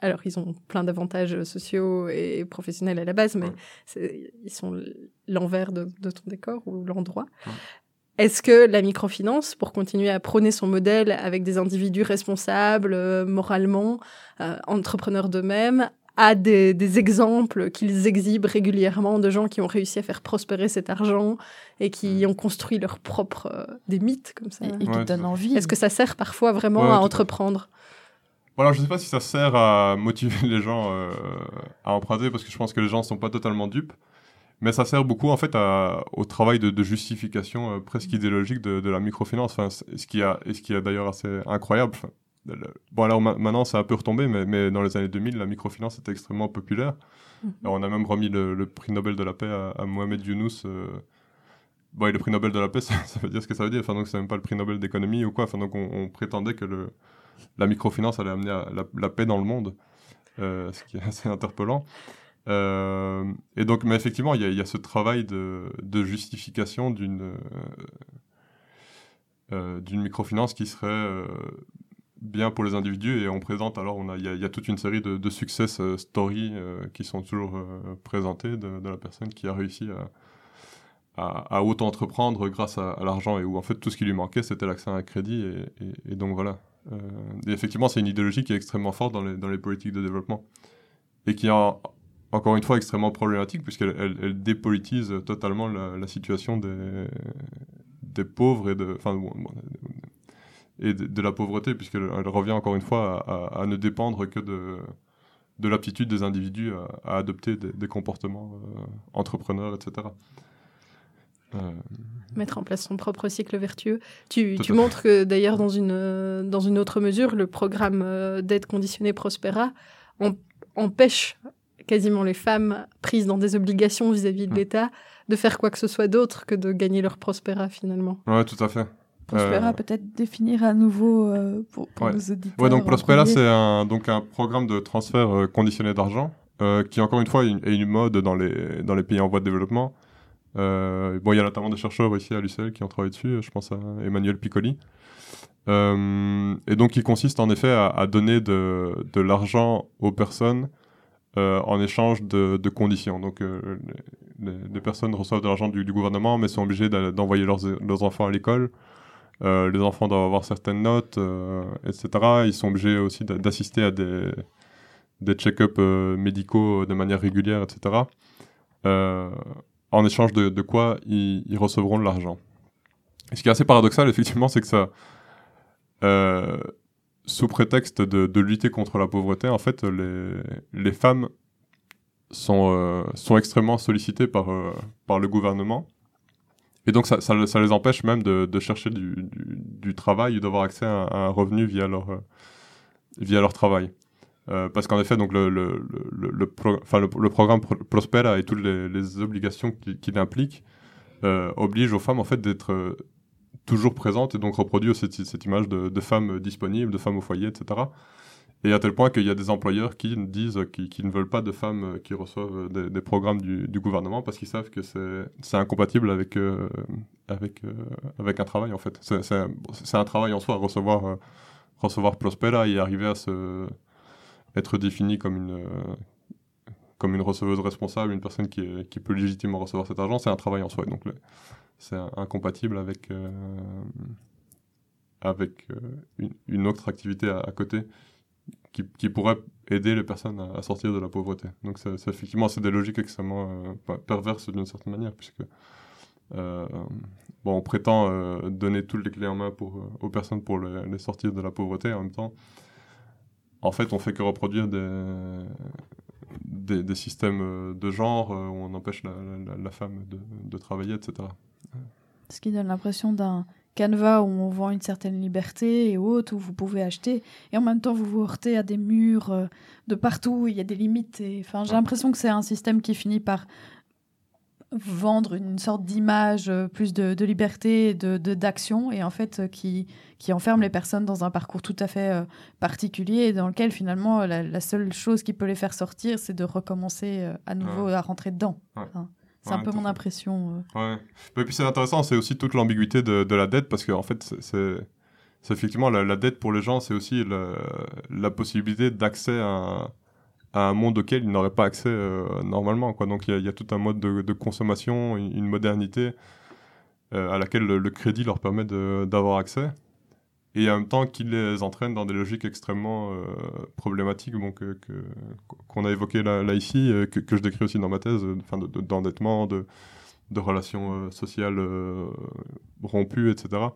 alors, ils ont plein d'avantages sociaux et professionnels à la base, mais ils sont l'envers de, ton décor ou l'endroit. Est-ce que la microfinance, pour continuer à prôner son modèle avec des individus responsables, euh, moralement, euh, entrepreneurs d'eux-mêmes, a des, exemples qu'ils exhibent régulièrement de gens qui ont réussi à faire prospérer cet argent et qui ont construit leur propre euh, des mythes comme ça. Et, qui donnent envie. Est-ce que ça sert parfois vraiment à entreprendre? Voilà, je ne sais pas si ça sert à motiver les gens euh, à emprunter parce que je pense que les gens ne sont pas totalement dupes. Mais ça sert beaucoup en fait au travail de, justification euh, presque idéologique de, la microfinance. Enfin, ce qui a, ce qui est d'ailleurs assez incroyable. Bon, alors maintenant, ça a un peu retombé, mais, mais, dans les années 2000, la microfinance était extrêmement populaire. Mhm. on a même remis le, prix Nobel de la paix à, Mohamed Younous. Euh... Bon, et le prix Nobel de la paix, ça, veut dire ce que ça veut dire. Enfin, donc, c'est même pas le prix Nobel d'économie ou quoi. Enfin, donc, on, prétendait que le, la microfinance allait amener à la, paix dans le monde, euh, ce qui est assez interpellant. Euh, et donc, mais effectivement, il y, y, a ce travail de, de justification d'une euh, d'une microfinance qui serait bien pour les individus et on présente alors on a il y, a toute une série de, de success euh, stories euh, qui sont toujours euh, présentées de, la personne qui a réussi à, à, autant entreprendre grâce à, l'argent et où en fait tout ce qui lui manquait c'était l'accès à un crédit et, donc voilà. Et effectivement c'est une idéologie qui est extrêmement forte dans les, dans les politiques de développement et qui est encore une fois extrêmement problématique puisqu'elle elle, dépolitise totalement la, situation des, des pauvres et de et de, la pauvreté, puisqu'elle revient encore une fois à, ne dépendre que de, de l'aptitude des individus à, adopter des, comportements euh, entrepreneurs, etc. Euh, Mettre en place son propre cycle vertueux. Tu, tu montres que d'ailleurs dans une, dans une autre mesure, le programme euh, d'aide conditionnée Prospera empêche quasiment les femmes prises dans des obligations vis-à-vis -vis de l'État de faire quoi que ce soit d'autre que de gagner leur Prospera finalement. Ouais, tout à fait Prospera, peut-être définir à nouveau pour, pour nos auditeurs. Ouais, donc Prospera, c'est un, donc un programme de transfert conditionné d'argent qui, encore une fois, est une, mode dans les, dans les pays en voie de développement. bon, il y a notamment des chercheurs ici à l'UCL qui ont travaillé dessus, je pense à Emmanuel Piccoli. Euh, et donc, il consiste en effet à, donner de, de l'argent aux personnes euh, en échange de, de conditions. Donc, euh, les, personnes reçoivent de l'argent du, gouvernement, mais sont obligées d'envoyer leurs, leurs, enfants à l'école. Les enfants doivent avoir certaines notes, etc. Ils sont obligés aussi d'assister à des, check-ups médicaux de manière régulière, etc. en échange de, quoi ils, recevront de l'argent. Ce qui est assez paradoxal, effectivement, c'est que ça, euh, sous prétexte de, lutter contre la pauvreté, en fait, les, femmes sont, euh, extrêmement sollicitées euh, par le gouvernement. Et donc, ça, les empêche même de, chercher du, travail ou d'avoir accès à, un revenu via leur, leur travail. parce qu'en effet, donc le, programme Prospera et toutes les, obligations qu'il qui implique obligent aux femmes en fait d'être toujours présente et donc reproduit cette image de, femmes disponibles, de femmes au foyer, etc. Et à tel point qu'il y a des employeurs qui disent qu'ils ne veulent pas de femmes qui reçoivent des, programmes du, gouvernement parce qu'ils savent que c'est incompatible avec, euh, avec, euh, avec un travail en fait. C'est un, travail en soi, recevoir, euh, recevoir Prospera et arriver à se, être défini comme une, comme une receveuse responsable, une personne qui, peut légitimement recevoir cet argent, c'est un travail en soi. Donc c'est incompatible avec, euh, avec euh, une, autre activité à, côté qui, qui, pourrait aider les personnes à, sortir de la pauvreté. Donc c'est, effectivement, c'est des logiques extrêmement euh, perverses d'une certaine manière, puisque bon, on prétend donner toutes les clés en main pour, aux personnes pour les, sortir de la pauvreté, en même temps, en fait, on fait que reproduire des, des, systèmes de genre où on empêche la, la, femme de, de, travailler, etc. Ce qui donne l'impression d'un canevas où on vend une certaine liberté et autres, où vous pouvez acheter, et en même temps vous vous heurtez à des murs euh, de partout, il y a des limites. Enfin, j'ai l'impression que c'est un système qui finit par vendre une sorte d'image euh, plus de, liberté, de d'action, et en fait euh, qui, qui enferme les personnes dans un parcours tout à fait particulier, dans lequel finalement la, seule chose qui peut les faire sortir, c'est de recommencer à nouveau à rentrer dedans. C'est un peu mon impression. Euh. Ouais. Et puis c'est intéressant, c'est aussi toute l'ambiguïté de, de, la dette, parce qu'en fait, c'est effectivement la, dette pour les gens, c'est aussi la, la possibilité d'accès à, à, un monde auquel ils n'auraient pas accès euh, normalement. Quoi. Donc il y, y, a tout un mode de, de consommation, une, modernité euh, à laquelle le, le, crédit leur permet d'avoir accès et en même temps qu'il les entraîne dans des logiques extrêmement euh, problématiques bon, qu'on a évoquées là, là ici, euh, que, je décris aussi dans ma thèse, enfin, d'endettement, de, relations euh, sociales rompues, etc.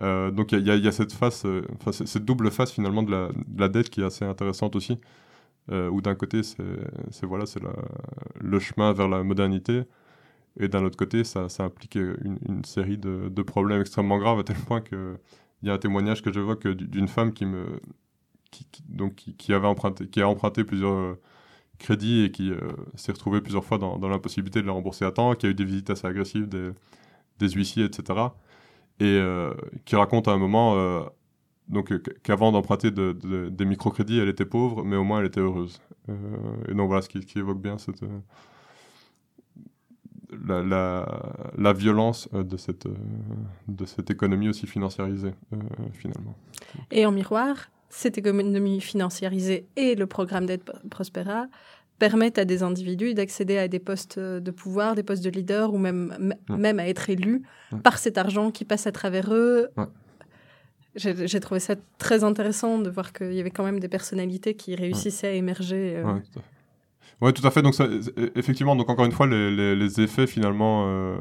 donc il y, a cette face, enfin, cette double face finalement de la, de la, dette qui est assez intéressante aussi, où d'un côté c'est, voilà, le chemin vers la modernité, et d'un autre côté ça, implique une, série de, problèmes extrêmement graves à tel point que il y a un témoignage que j'évoque d'une femme qui me donc qui, avait emprunté qui a emprunté plusieurs euh, crédits et qui euh, s'est retrouvée plusieurs fois dans, l'impossibilité de les rembourser à temps, qui a eu des visites assez agressives des, huissiers, etc. Et euh, qui raconte à un moment donc qu'avant d'emprunter de, des microcrédits, elle était pauvre, mais au moins elle était heureuse. et donc voilà ce qui évoque bien cette la, la, la, violence euh, de cette, euh, de cette économie aussi financiarisée, euh, finalement. Et en miroir, cette économie financiarisée et le programme d'aide Prospera permettent à des individus d'accéder à des postes de pouvoir, des postes de leader ou même, même à être élus par cet argent qui passe à travers eux. J'ai trouvé ça très intéressant de voir qu'il y avait quand même des personnalités qui réussissaient à émerger. Oui, tout à fait. Donc, ça, effectivement, encore une fois, les, effets finalement euh,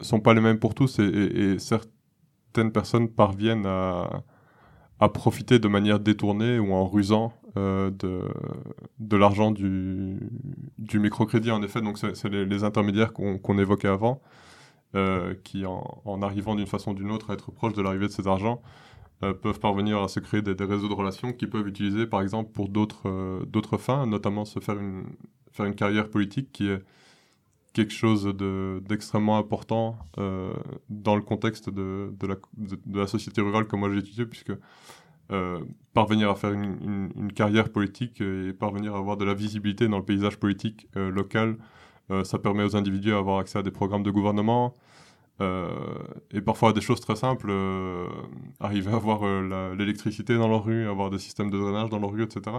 sont pas les mêmes pour tous et, certaines personnes parviennent à, profiter de manière détournée ou en rusant euh, de, l'argent du, microcrédit. En effet, donc c'est les, intermédiaires qu'on évoquait avant, euh, qui en, arrivant d'une façon ou d'une autre à être proche de l'arrivée de cet argent, euh, peuvent parvenir à se créer des, réseaux de relations qu'ils peuvent utiliser par exemple pour d'autres euh, d'autres fins, notamment se faire une, faire une carrière politique qui est, quelque chose d'extrêmement important euh, dans le contexte de, de, la, société rurale que moi j'ai étudié, puisque euh, parvenir à faire une, une, carrière politique et parvenir à avoir de la visibilité dans le paysage politique local, ça permet aux individus d'avoir accès à des programmes de gouvernement, et parfois des choses très simples, arriver à avoir l'électricité dans leur rue, avoir des systèmes de drainage dans leur rue, etc.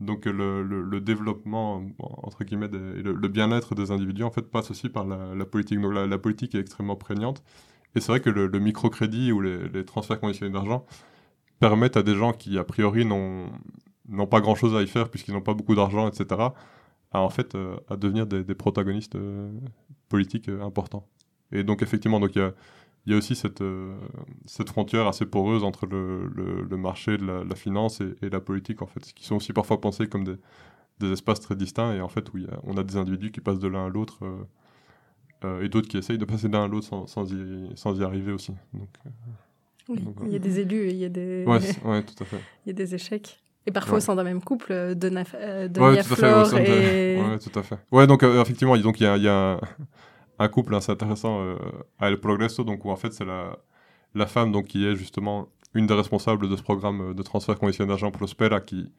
Donc le, le, développement, entre guillemets, le, bien-être des individus, en fait, passe aussi par la, politique. Donc la, politique est extrêmement prégnante. Et c'est vrai que le, microcrédit ou les, transferts conditionnés d'argent permettent à des gens qui, a priori, n'ont pas grand-chose à y faire puisqu'ils n'ont pas beaucoup d'argent, etc., à, en fait, euh, à devenir des, protagonistes euh, politiques euh, importants. Et donc, effectivement, donc il y a il y a aussi cette, euh, cette frontière assez poreuse entre le, le, marché de la, finance et, la politique, en fait, qui sont aussi parfois pensés comme des, des espaces très distincts, et en fait, où on a des individus qui passent de l'un à l'autre, euh, euh, et d'autres qui essayent de passer d'un à l'autre sans, sans, y, sans, y, arriver aussi. Donc, oui, il y a des élus il y a des... Ouais, ouais tout à fait. il y a des échecs. Et parfois au sein d'un même couple, de, de ouais, tout à fait, et... Ouais, tout à fait. Ouais, donc effectivement, donc, il y a, y a un couple assez intéressant euh, à El Progreso, donc où en fait c'est la, femme donc, qui est justement une des responsables de ce programme de transfert conditionnel d'argent Prospera qui,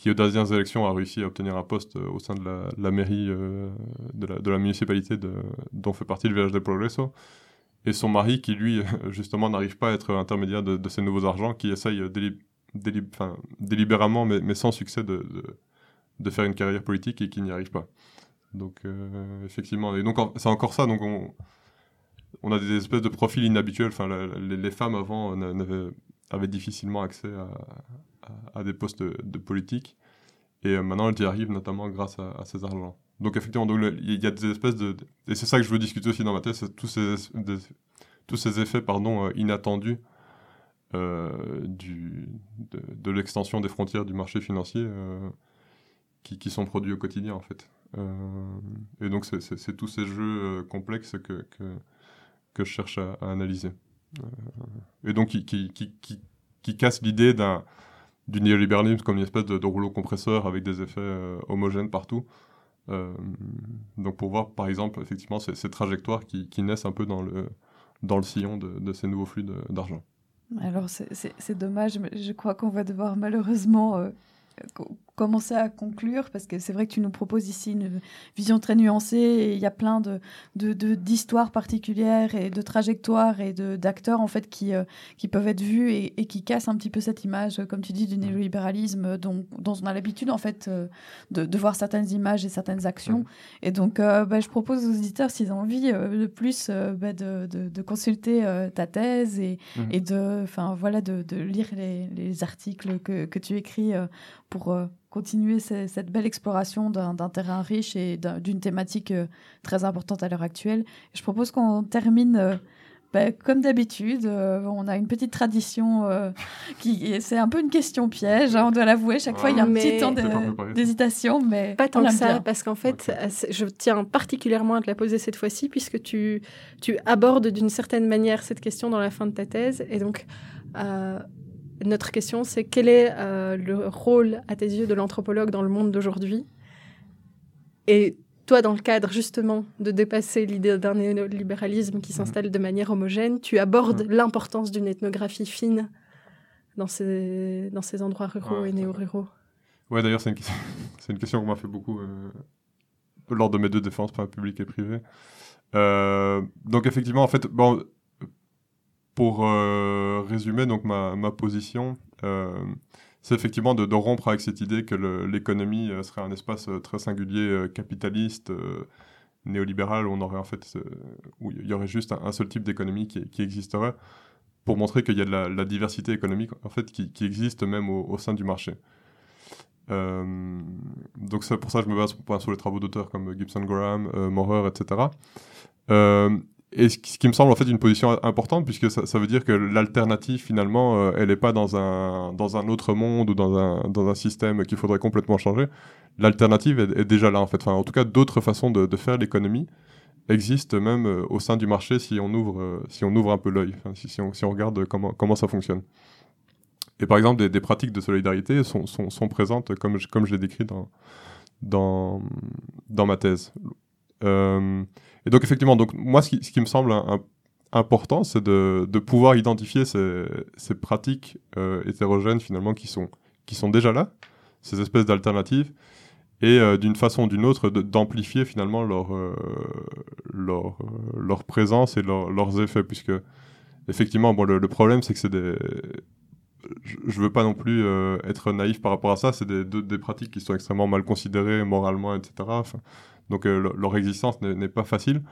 qui aux dernières élections a réussi à obtenir un poste euh, au sein de la, mairie euh, de, la, municipalité dont fait partie le village de Progreso. Et son mari qui, lui, justement, n'arrive pas à être intermédiaire de, ces nouveaux argents, qui essaye délibérément, mais, sans succès, de, faire une carrière politique et qui n'y arrive pas. Donc, euh, effectivement, et donc c'est encore ça. Donc, on, on, a des espèces de profils inhabituels. Enfin, les, femmes avant avaient, difficilement accès à, à, des postes de, politique. Et euh, maintenant, elles y arrivent notamment grâce à, ces argents. Donc, effectivement, il y a des espèces de. Et c'est ça que je veux discuter aussi dans ma thèse, tous ces, tous ces effets pardon, euh, inattendus du, de, de l'extension des frontières du marché financier qui, qui, sont produits au quotidien, en fait. Euh, et donc, c'est tous ces jeux euh, complexes que, que, je cherche à, analyser. Euh, et donc, qui, qui, qui, qui casse l'idée d'un du néolibéralisme comme une espèce de, rouleau compresseur avec des effets homogènes partout. donc pour voir par exemple effectivement ces, trajectoires qui, qui, naissent un peu dans le, dans le sillon de ces nouveaux flux d'argent. Alors c'est dommage, mais je crois qu'on va devoir malheureusement commencer à conclure parce que c'est vrai que tu nous proposes ici une vision très nuancée et il y a plein de, d'histoires particulières et de trajectoires et de, d'acteurs en fait qui, euh, qui peuvent être vus et, qui cassent un petit peu cette image, comme tu dis, du néolibéralisme dont, dont on a l'habitude en fait euh, de, de, voir certaines images et certaines actions. Et donc euh, bah, je propose aux auditeurs s'ils ont envie de plus bah, de, de, consulter ta thèse et, mmh. et de, enfin voilà, de, lire les, les, articles que, que tu écris pour continuer cette belle exploration d'un terrain riche et d'une thématique euh, très importante à l'heure actuelle. Je propose qu'on termine euh, ben, comme d'habitude, euh, on a une petite tradition qui c'est un peu une question piège, hein, on doit l'avouer. Chaque fois, il y a un petit temps d'hésitation, mais pas tant que ça, parce qu'en fait, je tiens particulièrement à te la poser cette fois-ci, puisque tu tu abordes d'une certaine manière cette question dans la fin de ta thèse, et donc notre question, c'est quel est euh, le rôle, à tes yeux, de l'anthropologue dans le monde d'aujourd'hui? Et toi, dans le cadre justement de dépasser l'idée d'un néolibéralisme qui s'installe de manière homogène, tu abordes l'importance d'une ethnographie fine dans ces, dans ces endroits ruraux et néo-ruraux? Ouais, d'ailleurs, c'est une, une, question qu'on m'a fait beaucoup euh, lors de mes deux défenses, publiques et privées. Euh, donc, effectivement, en fait, bon, pour euh, résumer donc ma, ma position, euh, c'est effectivement de, rompre avec cette idée que l'économie euh, serait un espace très singulier, capitaliste, néolibéral, où on aurait en fait, où il y aurait juste un, seul type d'économie qui, qui, existerait, pour montrer qu'il y a de la, diversité économique en fait qui, existe même au, sein du marché. donc c'est pour ça que je me base sur les travaux d'auteurs comme Gibson Graham, Maurer, etc. Et ce qui me semble en fait une position importante, puisque ça, veut dire que l'alternative, finalement, euh, elle n'est pas dans un, dans un autre monde ou dans un, dans un système qu'il faudrait complètement changer. L'alternative est, déjà là, en fait. En tout cas, d'autres façons de, faire l'économie existent même euh, au sein du marché si on ouvre, euh, si on ouvre un peu l'œil, si, on, si, on, regarde comment, comment ça fonctionne. Et par exemple, des, pratiques de solidarité sont, sont, présentes, comme je, comme je l'ai décrit dans, dans, dans ma thèse et donc effectivement, donc moi, ce qui, me semble important, c'est de, pouvoir identifier ces, pratiques hétérogènes finalement qui sont, qui sont déjà là, ces espèces d'alternatives, et euh, d'une façon ou d'une autre d'amplifier finalement leur, euh, leur, euh, présence et leurs effets, puisque effectivement, bon, le, problème c'est que c'est des... Je ne veux pas non plus être naïf par rapport à ça, c'est des, des, pratiques qui sont extrêmement mal considérées moralement, etc. donc leur existence n'est pas facile.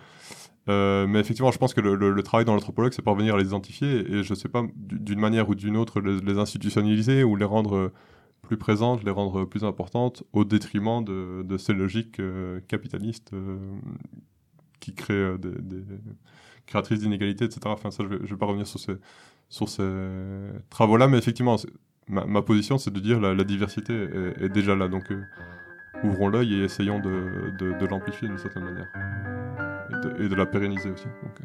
mais effectivement, je pense que le, travail dans l'anthropologue, c'est parvenir à les identifier et je ne sais pas, d'une manière ou d'une autre, les, institutionnaliser ou les rendre plus présentes, les rendre plus importantes, au détriment de, ces logiques euh, capitalistes euh, qui créent euh, des, créatrices d'inégalités, etc. Enfin, ça, je ne vais, pas revenir sur ces, travaux-là, mais effectivement, ma, position, c'est de dire la, la diversité est, déjà là. Donc, ouvrons l'œil et essayons de, de, l'amplifier d'une certaine manière. Et de, la pérenniser aussi. Donc,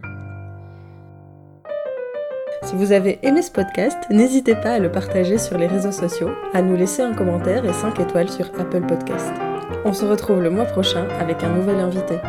si vous avez aimé ce podcast, n'hésitez pas à le partager sur les réseaux sociaux, à nous laisser un commentaire et 5 étoiles sur Apple Podcast. On se retrouve le mois prochain avec un nouvel invité.